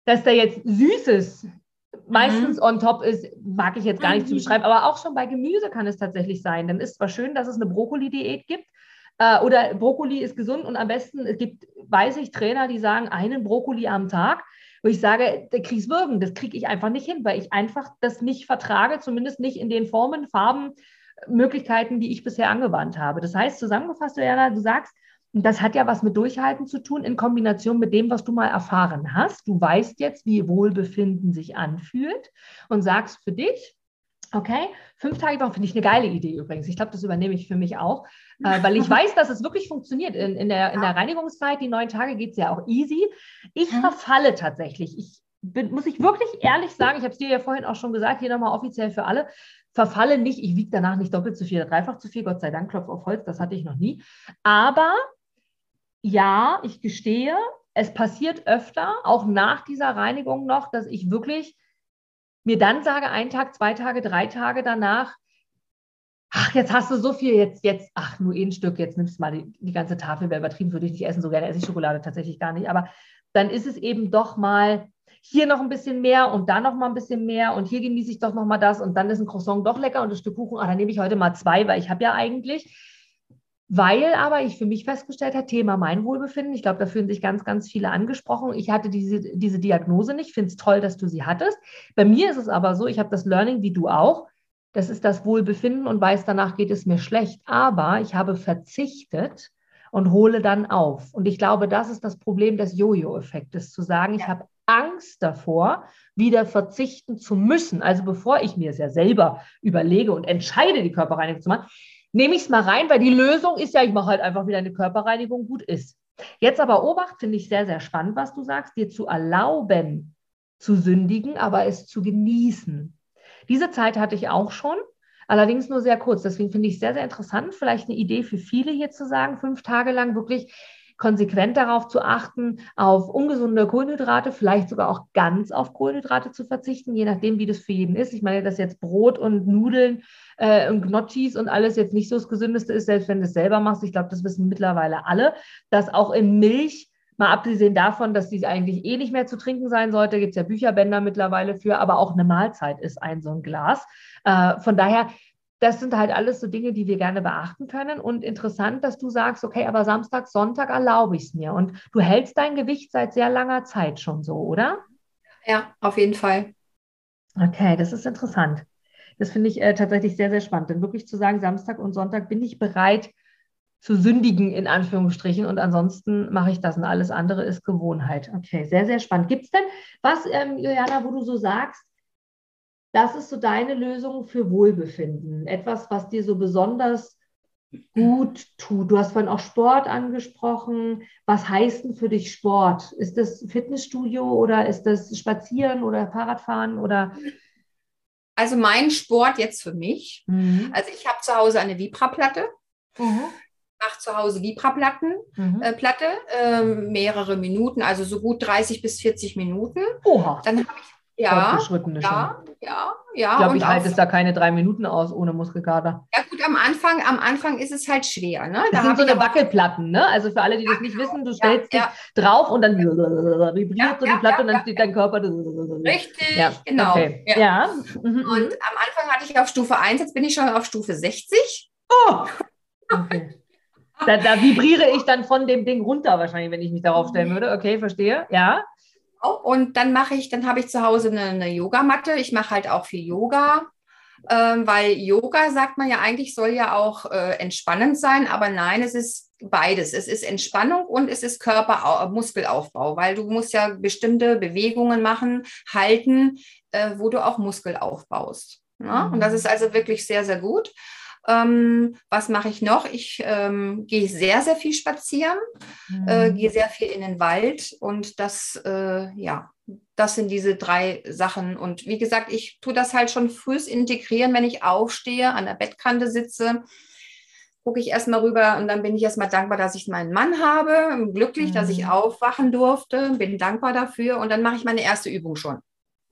dass da jetzt Süßes meistens mhm. on top ist, mag ich jetzt gar nicht mhm. zu beschreiben. Aber auch schon bei Gemüse kann es tatsächlich sein. Dann ist zwar schön, dass es eine Brokkoli-Diät gibt. Äh, oder Brokkoli ist gesund und am besten, es gibt, weiß ich, Trainer, die sagen, einen Brokkoli am Tag wo ich sage, da krieg's Würgen, das kriege ich einfach nicht hin, weil ich einfach das nicht vertrage, zumindest nicht in den Formen, Farben, Möglichkeiten, die ich bisher angewandt habe. Das heißt, zusammengefasst, Diana, du sagst, das hat ja was mit Durchhalten zu tun in Kombination mit dem, was du mal erfahren hast. Du weißt jetzt, wie Wohlbefinden sich anfühlt und sagst für dich, okay, fünf Tage Woche finde ich eine geile Idee übrigens. Ich glaube, das übernehme ich für mich auch, äh, weil ich *laughs* weiß, dass es wirklich funktioniert. In, in, der, in der Reinigungszeit, die neun Tage geht es ja auch easy. Ich verfalle tatsächlich. Ich bin, muss ich wirklich ehrlich sagen, ich habe es dir ja vorhin auch schon gesagt, hier nochmal offiziell für alle, verfalle nicht, ich wiege danach nicht doppelt zu viel, dreifach zu viel, Gott sei Dank, Klopf auf Holz, das hatte ich noch nie. Aber ja, ich gestehe, es passiert öfter, auch nach dieser Reinigung noch, dass ich wirklich mir dann sage, ein Tag, zwei Tage, drei Tage danach, ach, jetzt hast du so viel, jetzt, jetzt, ach, nur ein Stück, jetzt nimmst du mal die, die ganze Tafel, wäre übertrieben, würde ich nicht essen, so gerne esse ich Schokolade tatsächlich gar nicht, aber dann ist es eben doch mal hier noch ein bisschen mehr und da noch mal ein bisschen mehr und hier genieße ich doch noch mal das und dann ist ein Croissant doch lecker und ein Stück Kuchen, ah, dann nehme ich heute mal zwei, weil ich habe ja eigentlich, weil aber ich für mich festgestellt habe, Thema mein Wohlbefinden, ich glaube, da fühlen sich ganz, ganz viele angesprochen. Ich hatte diese, diese Diagnose nicht, finde es toll, dass du sie hattest. Bei mir ist es aber so, ich habe das Learning wie du auch, das ist das Wohlbefinden und weiß, danach geht es mir schlecht, aber ich habe verzichtet und hole dann auf. Und ich glaube, das ist das Problem des Jojo-Effektes, zu sagen, ich habe Angst davor, wieder verzichten zu müssen. Also bevor ich mir es ja selber überlege und entscheide, die Körperreinigung zu machen, nehme ich es mal rein, weil die Lösung ist ja, ich mache halt einfach wieder eine Körperreinigung, gut ist. Jetzt aber Obacht, finde ich sehr, sehr spannend, was du sagst, dir zu erlauben, zu sündigen, aber es zu genießen. Diese Zeit hatte ich auch schon, allerdings nur sehr kurz. Deswegen finde ich es sehr, sehr interessant, vielleicht eine Idee für viele hier zu sagen, fünf Tage lang wirklich konsequent darauf zu achten, auf ungesunde Kohlenhydrate, vielleicht sogar auch ganz auf Kohlenhydrate zu verzichten, je nachdem, wie das für jeden ist. Ich meine, dass jetzt Brot und Nudeln äh, und Gnocchis und alles jetzt nicht so das Gesündeste ist, selbst wenn du es selber machst. Ich glaube, das wissen mittlerweile alle, dass auch in Milch Mal abgesehen davon, dass dies eigentlich eh nicht mehr zu trinken sein sollte, gibt es ja Bücherbänder mittlerweile für, aber auch eine Mahlzeit ist ein so ein Glas. Äh, von daher, das sind halt alles so Dinge, die wir gerne beachten können. Und interessant, dass du sagst, okay, aber Samstag, Sonntag erlaube ich es mir. Und du hältst dein Gewicht seit sehr langer Zeit schon so, oder? Ja, auf jeden Fall. Okay, das ist interessant. Das finde ich äh, tatsächlich sehr, sehr spannend. Denn wirklich zu sagen, Samstag und Sonntag bin ich bereit, zu sündigen, in Anführungsstrichen. Und ansonsten mache ich das und alles andere ist Gewohnheit. Okay, sehr, sehr spannend. Gibt es denn was, ähm, Juliana, wo du so sagst, das ist so deine Lösung für Wohlbefinden? Etwas, was dir so besonders gut tut? Du hast vorhin auch Sport angesprochen. Was heißt denn für dich Sport? Ist das Fitnessstudio oder ist das Spazieren oder Fahrradfahren oder? Also mein Sport jetzt für mich. Mhm. Also ich habe zu Hause eine Vibra-Platte. Mhm mache zu Hause Vibra-Platten, mhm. äh, Platte, äh, mehrere Minuten, also so gut 30 bis 40 Minuten. Oha. Dann habe ich ja, ja, ja, ja. Ich glaube, ich halte es da keine drei Minuten aus ohne Muskelkater. Ja gut, am Anfang, am Anfang ist es halt schwer. Ne? Das da sind so eine Wackelplatten, ne? Also für alle, die das nicht wissen, du stellst ja, dich drauf und dann vibriert so die Platte und dann steht dein Körper. Richtig, genau. Okay. Ja. Mhm, mhm. Und am Anfang hatte ich auf Stufe 1, jetzt bin ich schon auf Stufe 60. Oh! Okay. Da, da, vibriere ich dann von dem Ding runter wahrscheinlich, wenn ich mich darauf stellen würde. Okay, verstehe. Ja. Und dann mache ich, dann habe ich zu Hause eine, eine Yogamatte. Ich mache halt auch viel Yoga, ähm, weil Yoga, sagt man ja eigentlich, soll ja auch äh, entspannend sein, aber nein, es ist beides. Es ist Entspannung und es ist Körper, Muskelaufbau, weil du musst ja bestimmte Bewegungen machen, halten, äh, wo du auch Muskel aufbaust. Ne? Mhm. Und das mhm. ist also wirklich sehr, sehr gut. Ähm, was mache ich noch? Ich ähm, gehe sehr, sehr viel spazieren, mhm. äh, gehe sehr viel in den Wald und das, äh, ja, das sind diese drei Sachen. Und wie gesagt, ich tue das halt schon frühs integrieren, wenn ich aufstehe, an der Bettkante sitze gucke ich erstmal rüber und dann bin ich erstmal dankbar, dass ich meinen Mann habe, glücklich, mhm. dass ich mhm. aufwachen durfte, bin dankbar dafür und dann mache ich meine erste Übung schon.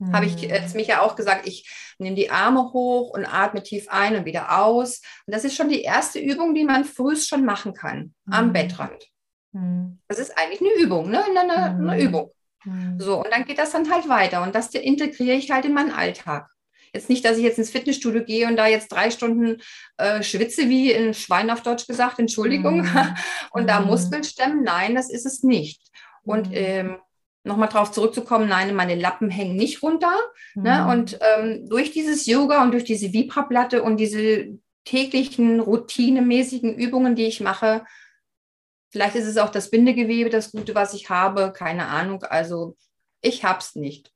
Mhm. Habe ich jetzt mich ja auch gesagt, ich nehme die Arme hoch und atme tief ein und wieder aus. Und das ist schon die erste Übung, die man frühst schon machen kann, mhm. am Bettrand. Mhm. Das ist eigentlich eine Übung, ne? eine, eine, mhm. Übung. Mhm. So, und dann geht das dann halt weiter. Und das integriere ich halt in meinen Alltag. Jetzt nicht, dass ich jetzt ins Fitnessstudio gehe und da jetzt drei Stunden äh, schwitze, wie ein Schwein auf Deutsch gesagt, Entschuldigung, mm. *laughs* und da Muskeln stemmen. Nein, das ist es nicht. Und ähm, nochmal drauf zurückzukommen, nein, meine Lappen hängen nicht runter. Ne? Mhm. Ne? Und ähm, durch dieses Yoga und durch diese Vibra-Platte und diese täglichen routinemäßigen Übungen, die ich mache, vielleicht ist es auch das Bindegewebe, das Gute, was ich habe, keine Ahnung. Also ich habe es nicht.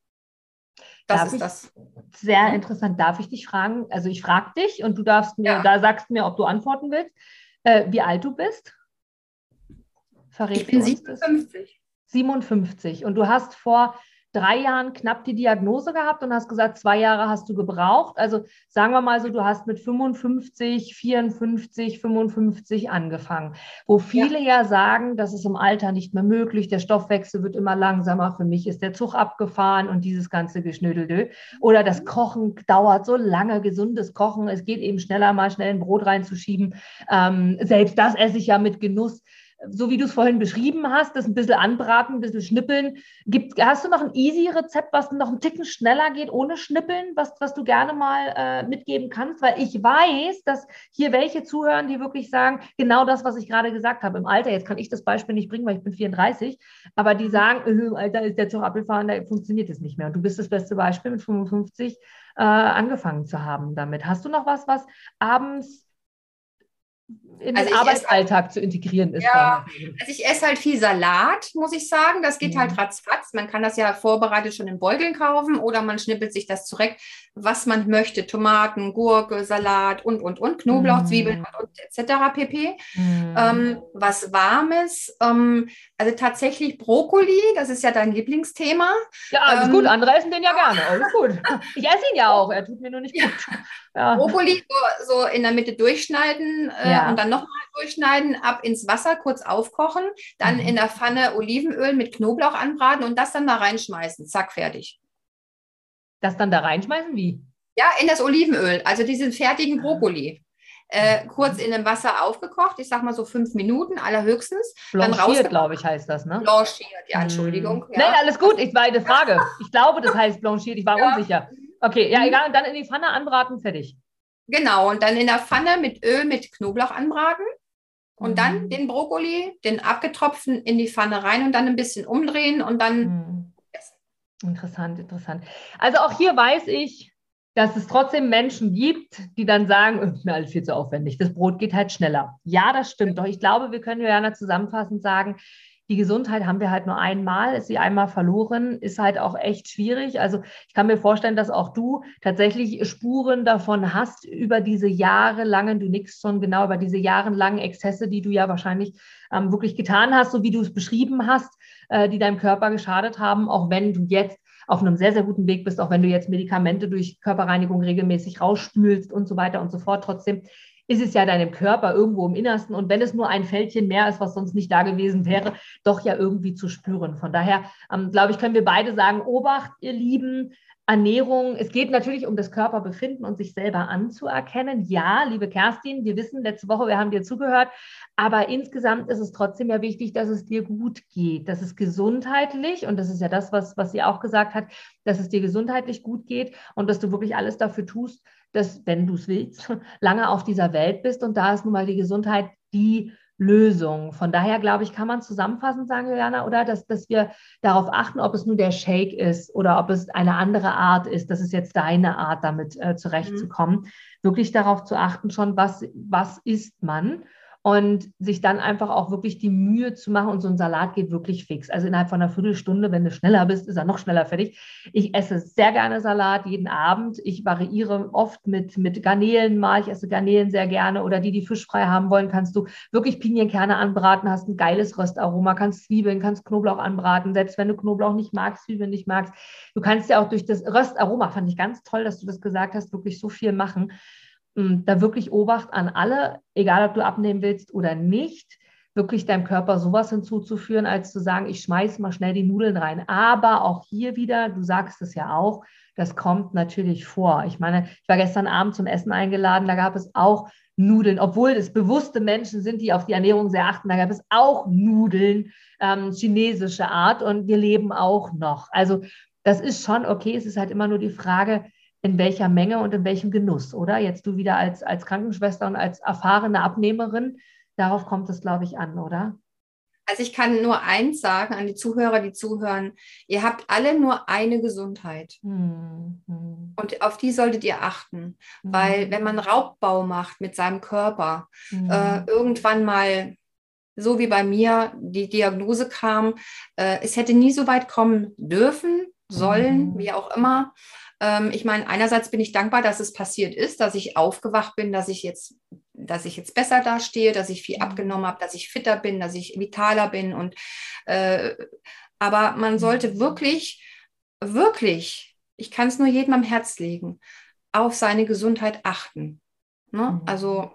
Das Darf ist das. Sehr interessant. Darf ich dich fragen? Also ich frage dich und du darfst mir, ja. da sagst mir, ob du antworten willst, äh, wie alt du bist. Verrätst ich bin 57. 57. Und du hast vor drei Jahren knapp die Diagnose gehabt und hast gesagt, zwei Jahre hast du gebraucht. Also sagen wir mal so, du hast mit 55, 54, 55 angefangen, wo viele ja, ja sagen, das ist im Alter nicht mehr möglich, der Stoffwechsel wird immer langsamer, für mich ist der Zug abgefahren und dieses ganze Geschnödeldö. Oder das mhm. Kochen dauert so lange, gesundes Kochen, es geht eben schneller, mal schnell ein Brot reinzuschieben. Ähm, selbst das esse ich ja mit Genuss so wie du es vorhin beschrieben hast, das ein bisschen anbraten, ein bisschen schnippeln. Gibt, hast du noch ein Easy-Rezept, was noch einen Ticken schneller geht, ohne Schnippeln, was, was du gerne mal äh, mitgeben kannst? Weil ich weiß, dass hier welche zuhören, die wirklich sagen, genau das, was ich gerade gesagt habe. Im Alter, jetzt kann ich das Beispiel nicht bringen, weil ich bin 34, aber die sagen, äh, im Alter ist der Zug abgefahren, da funktioniert es nicht mehr. Und du bist das beste Beispiel mit 55 äh, angefangen zu haben damit. Hast du noch was, was abends in also den Arbeitsalltag halt, zu integrieren ist. Ja, also ich esse halt viel Salat, muss ich sagen. Das geht halt mhm. halt ratzfatz. Man kann das ja vorbereitet schon in Beuteln kaufen oder man schnippelt sich das zurecht, was man möchte. Tomaten, Gurke, Salat und, und, und, Knoblauch, mm. Zwiebeln und, und etc. pp. Mm. Ähm, was Warmes, ähm, also tatsächlich Brokkoli, das ist ja dein Lieblingsthema. Ja, alles ähm, gut. Andere essen den ja gerne. Alles gut. *laughs* Ich esse ihn ja auch. Er tut mir nur nicht gut. Ja. Brokkoli so, so, in der Mitte durchschneiden äh, ja. und dann nochmal durchschneiden, ab ins Wasser kurz aufkochen, dann mhm. in der Pfanne Olivenöl mit Knoblauch anbraten und das dann da reinschmeißen. Zack, fertig. Das dann da reinschmeißen? Wie? Ja, in das Olivenöl, also diesen fertigen Brokkoli. Äh, kurz in dem Wasser aufgekocht, ich sag mal so fünf Minuten allerhöchstens. Blanchiert, glaube ich, heißt das, ne? Blanchiert, ja, Entschuldigung. Mm. Ja. Nein, alles gut, ich war eine Frage. Ich glaube, das heißt blanchiert, ich war *laughs* ja. unsicher. Okay, ja, mhm. egal. Und dann in die Pfanne anbraten, fertig. Genau, und dann in der Pfanne mit Öl mit Knoblauch anbraten. Und mhm. dann den Brokkoli, den abgetropften, in die Pfanne rein und dann ein bisschen umdrehen und dann mhm. Interessant, interessant. Also auch hier weiß ich, dass es trotzdem Menschen gibt, die dann sagen, ist mir alles viel zu aufwendig, das Brot geht halt schneller. Ja, das stimmt. Doch ich glaube, wir können Johanna zusammenfassend sagen, die Gesundheit haben wir halt nur einmal, ist sie einmal verloren, ist halt auch echt schwierig. Also ich kann mir vorstellen, dass auch du tatsächlich Spuren davon hast über diese jahrelangen, du nix schon genau, über diese jahrelangen Exzesse, die du ja wahrscheinlich ähm, wirklich getan hast, so wie du es beschrieben hast, äh, die deinem Körper geschadet haben, auch wenn du jetzt auf einem sehr, sehr guten Weg bist, auch wenn du jetzt Medikamente durch Körperreinigung regelmäßig rausspülst und so weiter und so fort. Trotzdem ist es ja deinem Körper irgendwo im Innersten und wenn es nur ein Fältchen mehr ist, was sonst nicht da gewesen wäre, doch ja irgendwie zu spüren. Von daher, ähm, glaube ich, können wir beide sagen, Obacht, ihr Lieben, Ernährung. Es geht natürlich um das Körperbefinden und sich selber anzuerkennen. Ja, liebe Kerstin, wir wissen, letzte Woche, wir haben dir zugehört, aber insgesamt ist es trotzdem ja wichtig, dass es dir gut geht, dass es gesundheitlich, und das ist ja das, was, was sie auch gesagt hat, dass es dir gesundheitlich gut geht und dass du wirklich alles dafür tust, dass, wenn du es willst, *laughs* lange auf dieser Welt bist. Und da ist nun mal die Gesundheit die Lösung. Von daher glaube ich, kann man zusammenfassend sagen, Juliana, oder dass, dass wir darauf achten, ob es nur der Shake ist oder ob es eine andere Art ist. Das ist jetzt deine Art, damit äh, zurechtzukommen. Mhm. Wirklich darauf zu achten, schon, was, was isst man und sich dann einfach auch wirklich die Mühe zu machen. Und so ein Salat geht wirklich fix. Also innerhalb von einer Viertelstunde, wenn du schneller bist, ist er noch schneller fertig. Ich esse sehr gerne Salat jeden Abend. Ich variiere oft mit, mit Garnelen mal. Ich esse Garnelen sehr gerne. Oder die, die fischfrei haben wollen, kannst du wirklich Pinienkerne anbraten, hast ein geiles Röstaroma, kannst Zwiebeln, kannst Knoblauch anbraten. Selbst wenn du Knoblauch nicht magst, Zwiebeln nicht magst. Du kannst ja auch durch das Röstaroma, fand ich ganz toll, dass du das gesagt hast, wirklich so viel machen da wirklich Obacht an alle, egal ob du abnehmen willst oder nicht, wirklich deinem Körper sowas hinzuzuführen, als zu sagen, ich schmeiße mal schnell die Nudeln rein. Aber auch hier wieder, du sagst es ja auch, das kommt natürlich vor. Ich meine, ich war gestern Abend zum Essen eingeladen, da gab es auch Nudeln, obwohl es bewusste Menschen sind, die auf die Ernährung sehr achten, da gab es auch Nudeln, ähm, chinesische Art und wir leben auch noch. Also das ist schon okay, es ist halt immer nur die Frage, in welcher Menge und in welchem Genuss, oder? Jetzt du wieder als, als Krankenschwester und als erfahrene Abnehmerin, darauf kommt es, glaube ich, an, oder? Also ich kann nur eins sagen an die Zuhörer, die zuhören. Ihr habt alle nur eine Gesundheit. Mhm. Und auf die solltet ihr achten. Mhm. Weil wenn man Raubbau macht mit seinem Körper, mhm. äh, irgendwann mal, so wie bei mir, die Diagnose kam, äh, es hätte nie so weit kommen dürfen, sollen, mhm. wie auch immer. Ähm, ich meine, einerseits bin ich dankbar, dass es passiert ist, dass ich aufgewacht bin, dass ich jetzt, dass ich jetzt besser dastehe, dass ich viel mhm. abgenommen habe, dass ich fitter bin, dass ich vitaler bin und äh, aber man mhm. sollte wirklich, wirklich, ich kann es nur jedem am Herz legen, auf seine Gesundheit achten. Ne? Mhm. Also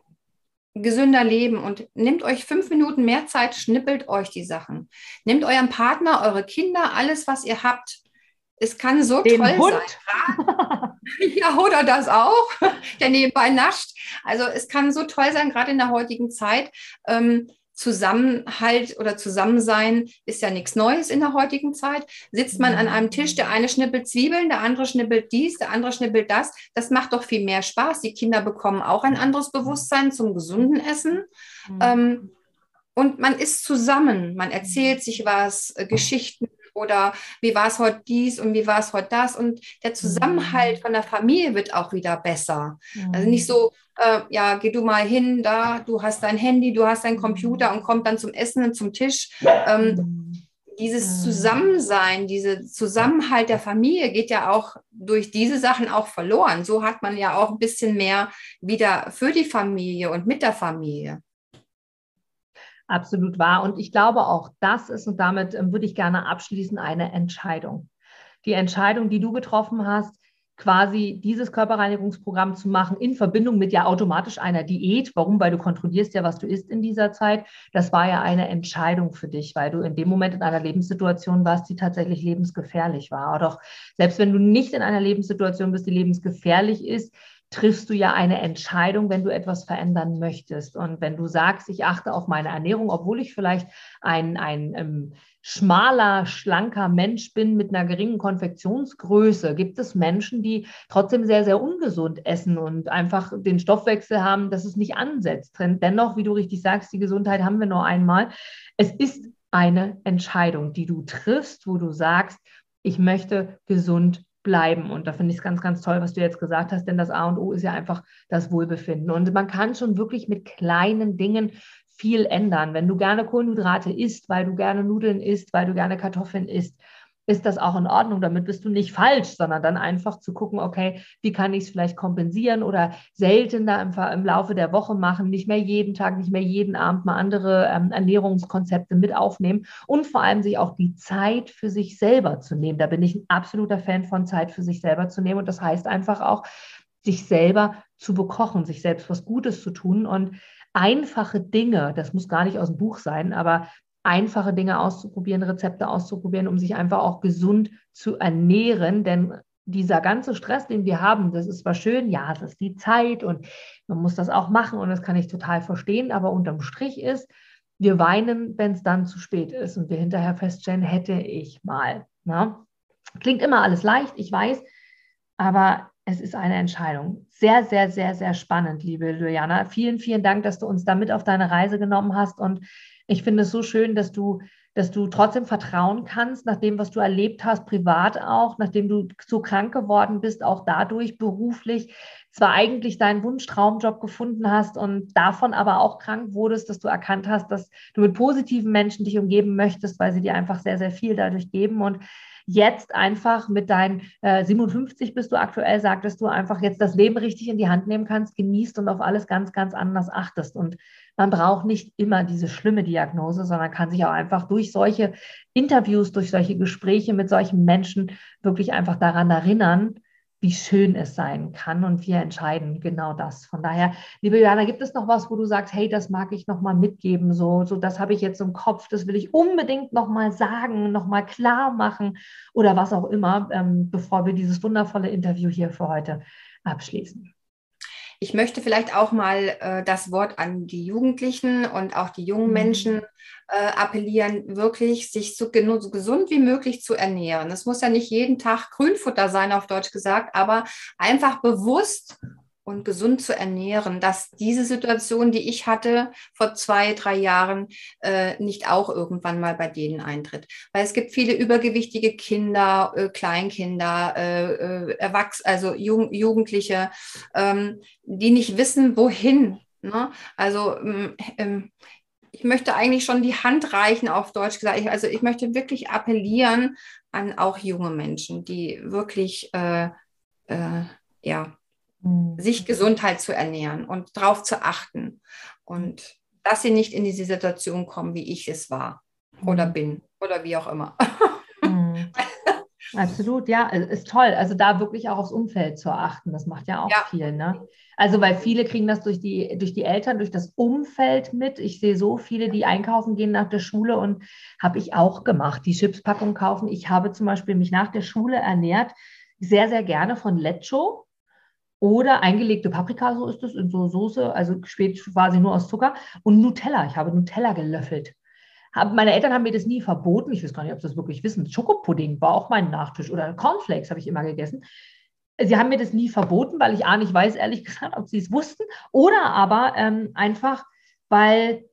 gesünder leben und nehmt euch fünf Minuten mehr Zeit, schnippelt euch die Sachen. Nehmt euren Partner, eure Kinder, alles, was ihr habt, es kann so Den toll Hund. sein. *laughs* ja, oder das auch, *laughs* der nebenbei nascht. Also es kann so toll sein, gerade in der heutigen Zeit. Ähm, Zusammenhalt oder Zusammensein ist ja nichts Neues in der heutigen Zeit. Sitzt man an einem Tisch, der eine schnippelt Zwiebeln, der andere schnippelt dies, der andere schnippelt das. Das macht doch viel mehr Spaß. Die Kinder bekommen auch ein anderes Bewusstsein zum gesunden Essen. Mhm. Ähm, und man ist zusammen, man erzählt sich was, äh, Geschichten oder wie war es heute dies und wie war es heute das und der Zusammenhalt mhm. von der Familie wird auch wieder besser. Mhm. Also nicht so, äh, ja, geh du mal hin, da, du hast dein Handy, du hast deinen Computer und kommt dann zum Essen und zum Tisch. Ähm, mhm. Dieses Zusammensein, dieser Zusammenhalt der Familie geht ja auch durch diese Sachen auch verloren. So hat man ja auch ein bisschen mehr wieder für die Familie und mit der Familie. Absolut wahr. Und ich glaube auch, das ist, und damit ähm, würde ich gerne abschließen, eine Entscheidung. Die Entscheidung, die du getroffen hast, quasi dieses Körperreinigungsprogramm zu machen in Verbindung mit ja automatisch einer Diät. Warum? Weil du kontrollierst ja, was du isst in dieser Zeit. Das war ja eine Entscheidung für dich, weil du in dem Moment in einer Lebenssituation warst, die tatsächlich lebensgefährlich war. Auch selbst wenn du nicht in einer Lebenssituation bist, die lebensgefährlich ist, triffst du ja eine Entscheidung, wenn du etwas verändern möchtest. Und wenn du sagst, ich achte auf meine Ernährung, obwohl ich vielleicht ein, ein ähm, schmaler, schlanker Mensch bin mit einer geringen Konfektionsgröße, gibt es Menschen, die trotzdem sehr, sehr ungesund essen und einfach den Stoffwechsel haben, dass es nicht ansetzt. Dennoch, wie du richtig sagst, die Gesundheit haben wir nur einmal. Es ist eine Entscheidung, die du triffst, wo du sagst, ich möchte gesund bleiben. Und da finde ich es ganz, ganz toll, was du jetzt gesagt hast, denn das A und O ist ja einfach das Wohlbefinden. Und man kann schon wirklich mit kleinen Dingen viel ändern. Wenn du gerne Kohlenhydrate isst, weil du gerne Nudeln isst, weil du gerne Kartoffeln isst, ist das auch in Ordnung. Damit bist du nicht falsch, sondern dann einfach zu gucken, okay, wie kann ich es vielleicht kompensieren oder seltener im, im, Laufe der Woche machen, nicht mehr jeden Tag, nicht mehr jeden Abend mal andere ähm, Ernährungskonzepte mit aufnehmen und vor allem sich auch die Zeit für sich selber zu nehmen. Da bin ich ein absoluter Fan von Zeit für sich selber zu nehmen und das heißt einfach auch, sich selber zu bekochen, sich selbst was Gutes zu tun und einfache Dinge, das muss gar nicht aus dem Buch sein, aber einfache Dinge auszuprobieren, Rezepte auszuprobieren, um sich einfach auch gesund zu ernähren. Denn dieser ganze Stress, den wir haben, das ist zwar schön, ja, es ist die Zeit und man muss das auch machen und das kann ich total verstehen, aber unterm Strich ist, wir weinen, wenn es dann zu spät ist und wir hinterher feststellen, hätte ich mal. Na? Ne? Klingt immer alles leicht, ich weiß, aber es ist eine Entscheidung. Sehr, sehr, sehr, sehr spannend, liebe Juliana. Vielen, vielen Dank, dass du uns da mit auf deine Reise genommen hast und ich finde es so schön, dass du, dass du trotzdem vertrauen kannst, nach dem, was du erlebt hast, privat auch, nachdem du so krank geworden bist, auch dadurch beruflich zwar eigentlich deinen Wunschtraumjob gefunden hast und davon aber auch krank wurdest, dass du erkannt hast, dass du mit positiven Menschen dich umgeben möchtest, weil sie dir einfach sehr, sehr viel dadurch geben. Und jetzt einfach mit deinen äh, 57 bist du aktuell, sagtest du einfach jetzt das Leben richtig in die Hand nehmen kannst, genießt und auf alles ganz, ganz anders achtest. Und man braucht nicht immer diese schlimme Diagnose, sondern kann sich auch einfach durch solche Interviews, durch solche Gespräche mit solchen Menschen wirklich einfach daran erinnern, wie schön es sein kann und wir entscheiden genau das. Von daher, liebe Johanna, gibt es noch was, wo du sagst, hey, das mag ich noch mal mitgeben, so, so das habe ich jetzt im Kopf, das will ich unbedingt noch mal sagen, noch mal klar machen oder was auch immer, ähm, bevor wir dieses wundervolle Interview hier für heute abschließen. Ich möchte vielleicht auch mal äh, das Wort an die Jugendlichen und auch die jungen mhm. Menschen äh, appellieren, wirklich sich so, so gesund wie möglich zu ernähren. Es muss ja nicht jeden Tag Grünfutter sein, auf Deutsch gesagt, aber einfach bewusst und gesund zu ernähren, dass diese Situation, die ich hatte vor zwei, drei Jahren, äh, nicht auch irgendwann mal bei denen eintritt. Weil es gibt viele übergewichtige Kinder, äh, Kleinkinder, äh, äh Erwachsene, also Jugend Jugendliche, ähm, die nicht wissen, wohin. Ne? Also ähm, ähm, ich möchte eigentlich schon die Hand reichen, auf Deutsch gesagt. Ich, also ich möchte wirklich appellieren an auch junge Menschen, die wirklich äh, äh, ja, Mhm. sich Gesundheit zu ernähren und darauf zu achten und dass sie nicht in diese Situation kommen, wie ich es war oder mhm. bin oder wie auch immer. Mhm. *laughs* Absolut, ja, ist toll. Also da wirklich auch aufs Umfeld zu achten, das macht ja auch ja. viel. Ne? Also weil viele kriegen das durch die, durch die Eltern, durch das Umfeld mit. Ich sehe so viele, die einkaufen gehen nach der Schule und habe ich auch gemacht, die Chipspackung kaufen. Ich habe zum Beispiel mich nach der Schule ernährt, sehr, sehr gerne von Lecho. Oder eingelegte Paprika, so ist es, in so Soße, also spät quasi nur aus Zucker. Und Nutella, ich habe Nutella gelöffelt. Hab, meine Eltern haben mir das nie verboten. Ich weiß gar nicht, ob sie das wirklich wissen. Schokopudding war auch mein Nachtisch. Oder Cornflakes habe ich immer gegessen. Sie haben mir das nie verboten, weil ich A nicht weiß, ehrlich *laughs* gesagt, ob sie es wussten. Oder aber ähm, einfach, weil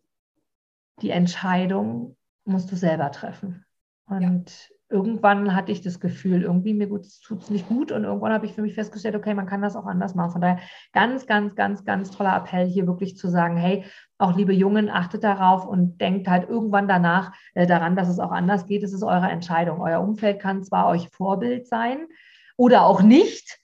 die Entscheidung musst du selber treffen. Und irgendwann hatte ich das Gefühl, irgendwie mir tut es nicht gut und irgendwann habe ich für mich festgestellt, okay, man kann das auch anders machen. Von daher ganz, ganz, ganz, ganz toller Appell hier wirklich zu sagen, hey, auch liebe Jungen, achtet darauf und denkt halt irgendwann danach äh, daran, dass es auch anders geht. Es ist eure Entscheidung. Euer Umfeld kann zwar euch Vorbild sein oder auch nicht,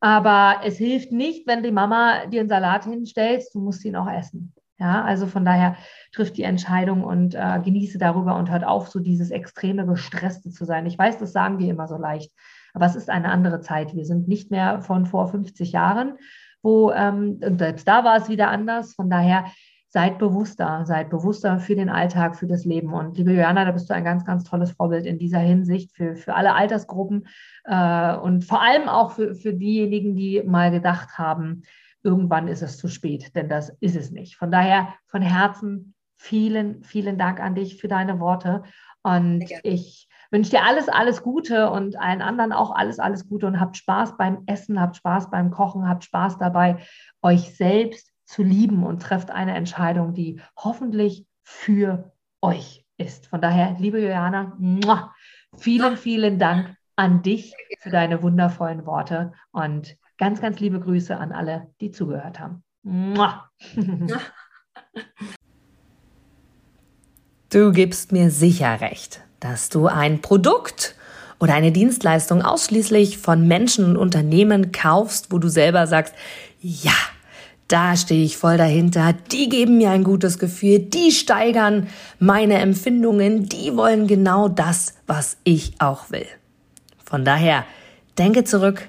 aber es hilft nicht, wenn die Mama dir einen Salat hinstellst, du musst ihn auch essen. Ja, also von daher trifft die Entscheidung und äh, genieße darüber und hört auf, so dieses extreme Gestresste zu sein. Ich weiß, das sagen wir immer so leicht, aber es ist eine andere Zeit. Wir sind nicht mehr von vor 50 Jahren, wo, ähm, und selbst da war es wieder anders. Von daher seid bewusster, seid bewusster für den Alltag, für das Leben. Und liebe Johanna, da bist du ein ganz, ganz tolles Vorbild in dieser Hinsicht für, für alle Altersgruppen äh, und vor allem auch für, für diejenigen, die mal gedacht haben, irgendwann ist es zu spät, denn das ist es nicht. Von daher von Herzen vielen, vielen Dank an dich für deine Worte. Und ich wünsche dir alles, alles Gute und allen anderen auch alles, alles Gute und habt Spaß beim Essen, habt Spaß beim Kochen, habt Spaß dabei, euch selbst zu lieben und trefft eine Entscheidung, die hoffentlich für euch ist. Von daher, liebe Johanna, vielen, vielen Dank an dich für deine wundervollen Worte und Ganz, ganz liebe Grüße an alle, die zugehört haben. *laughs* Du gibst mir sicher recht, dass du ein Produkt oder eine Dienstleistung ausschließlich von Menschen und Unternehmen kaufst, wo du selber sagst, ja, da stehe ich voll dahinter, die geben mir ein gutes Gefühl, die steigern meine Empfindungen, die wollen genau das, was ich auch will. Von daher, denke zurück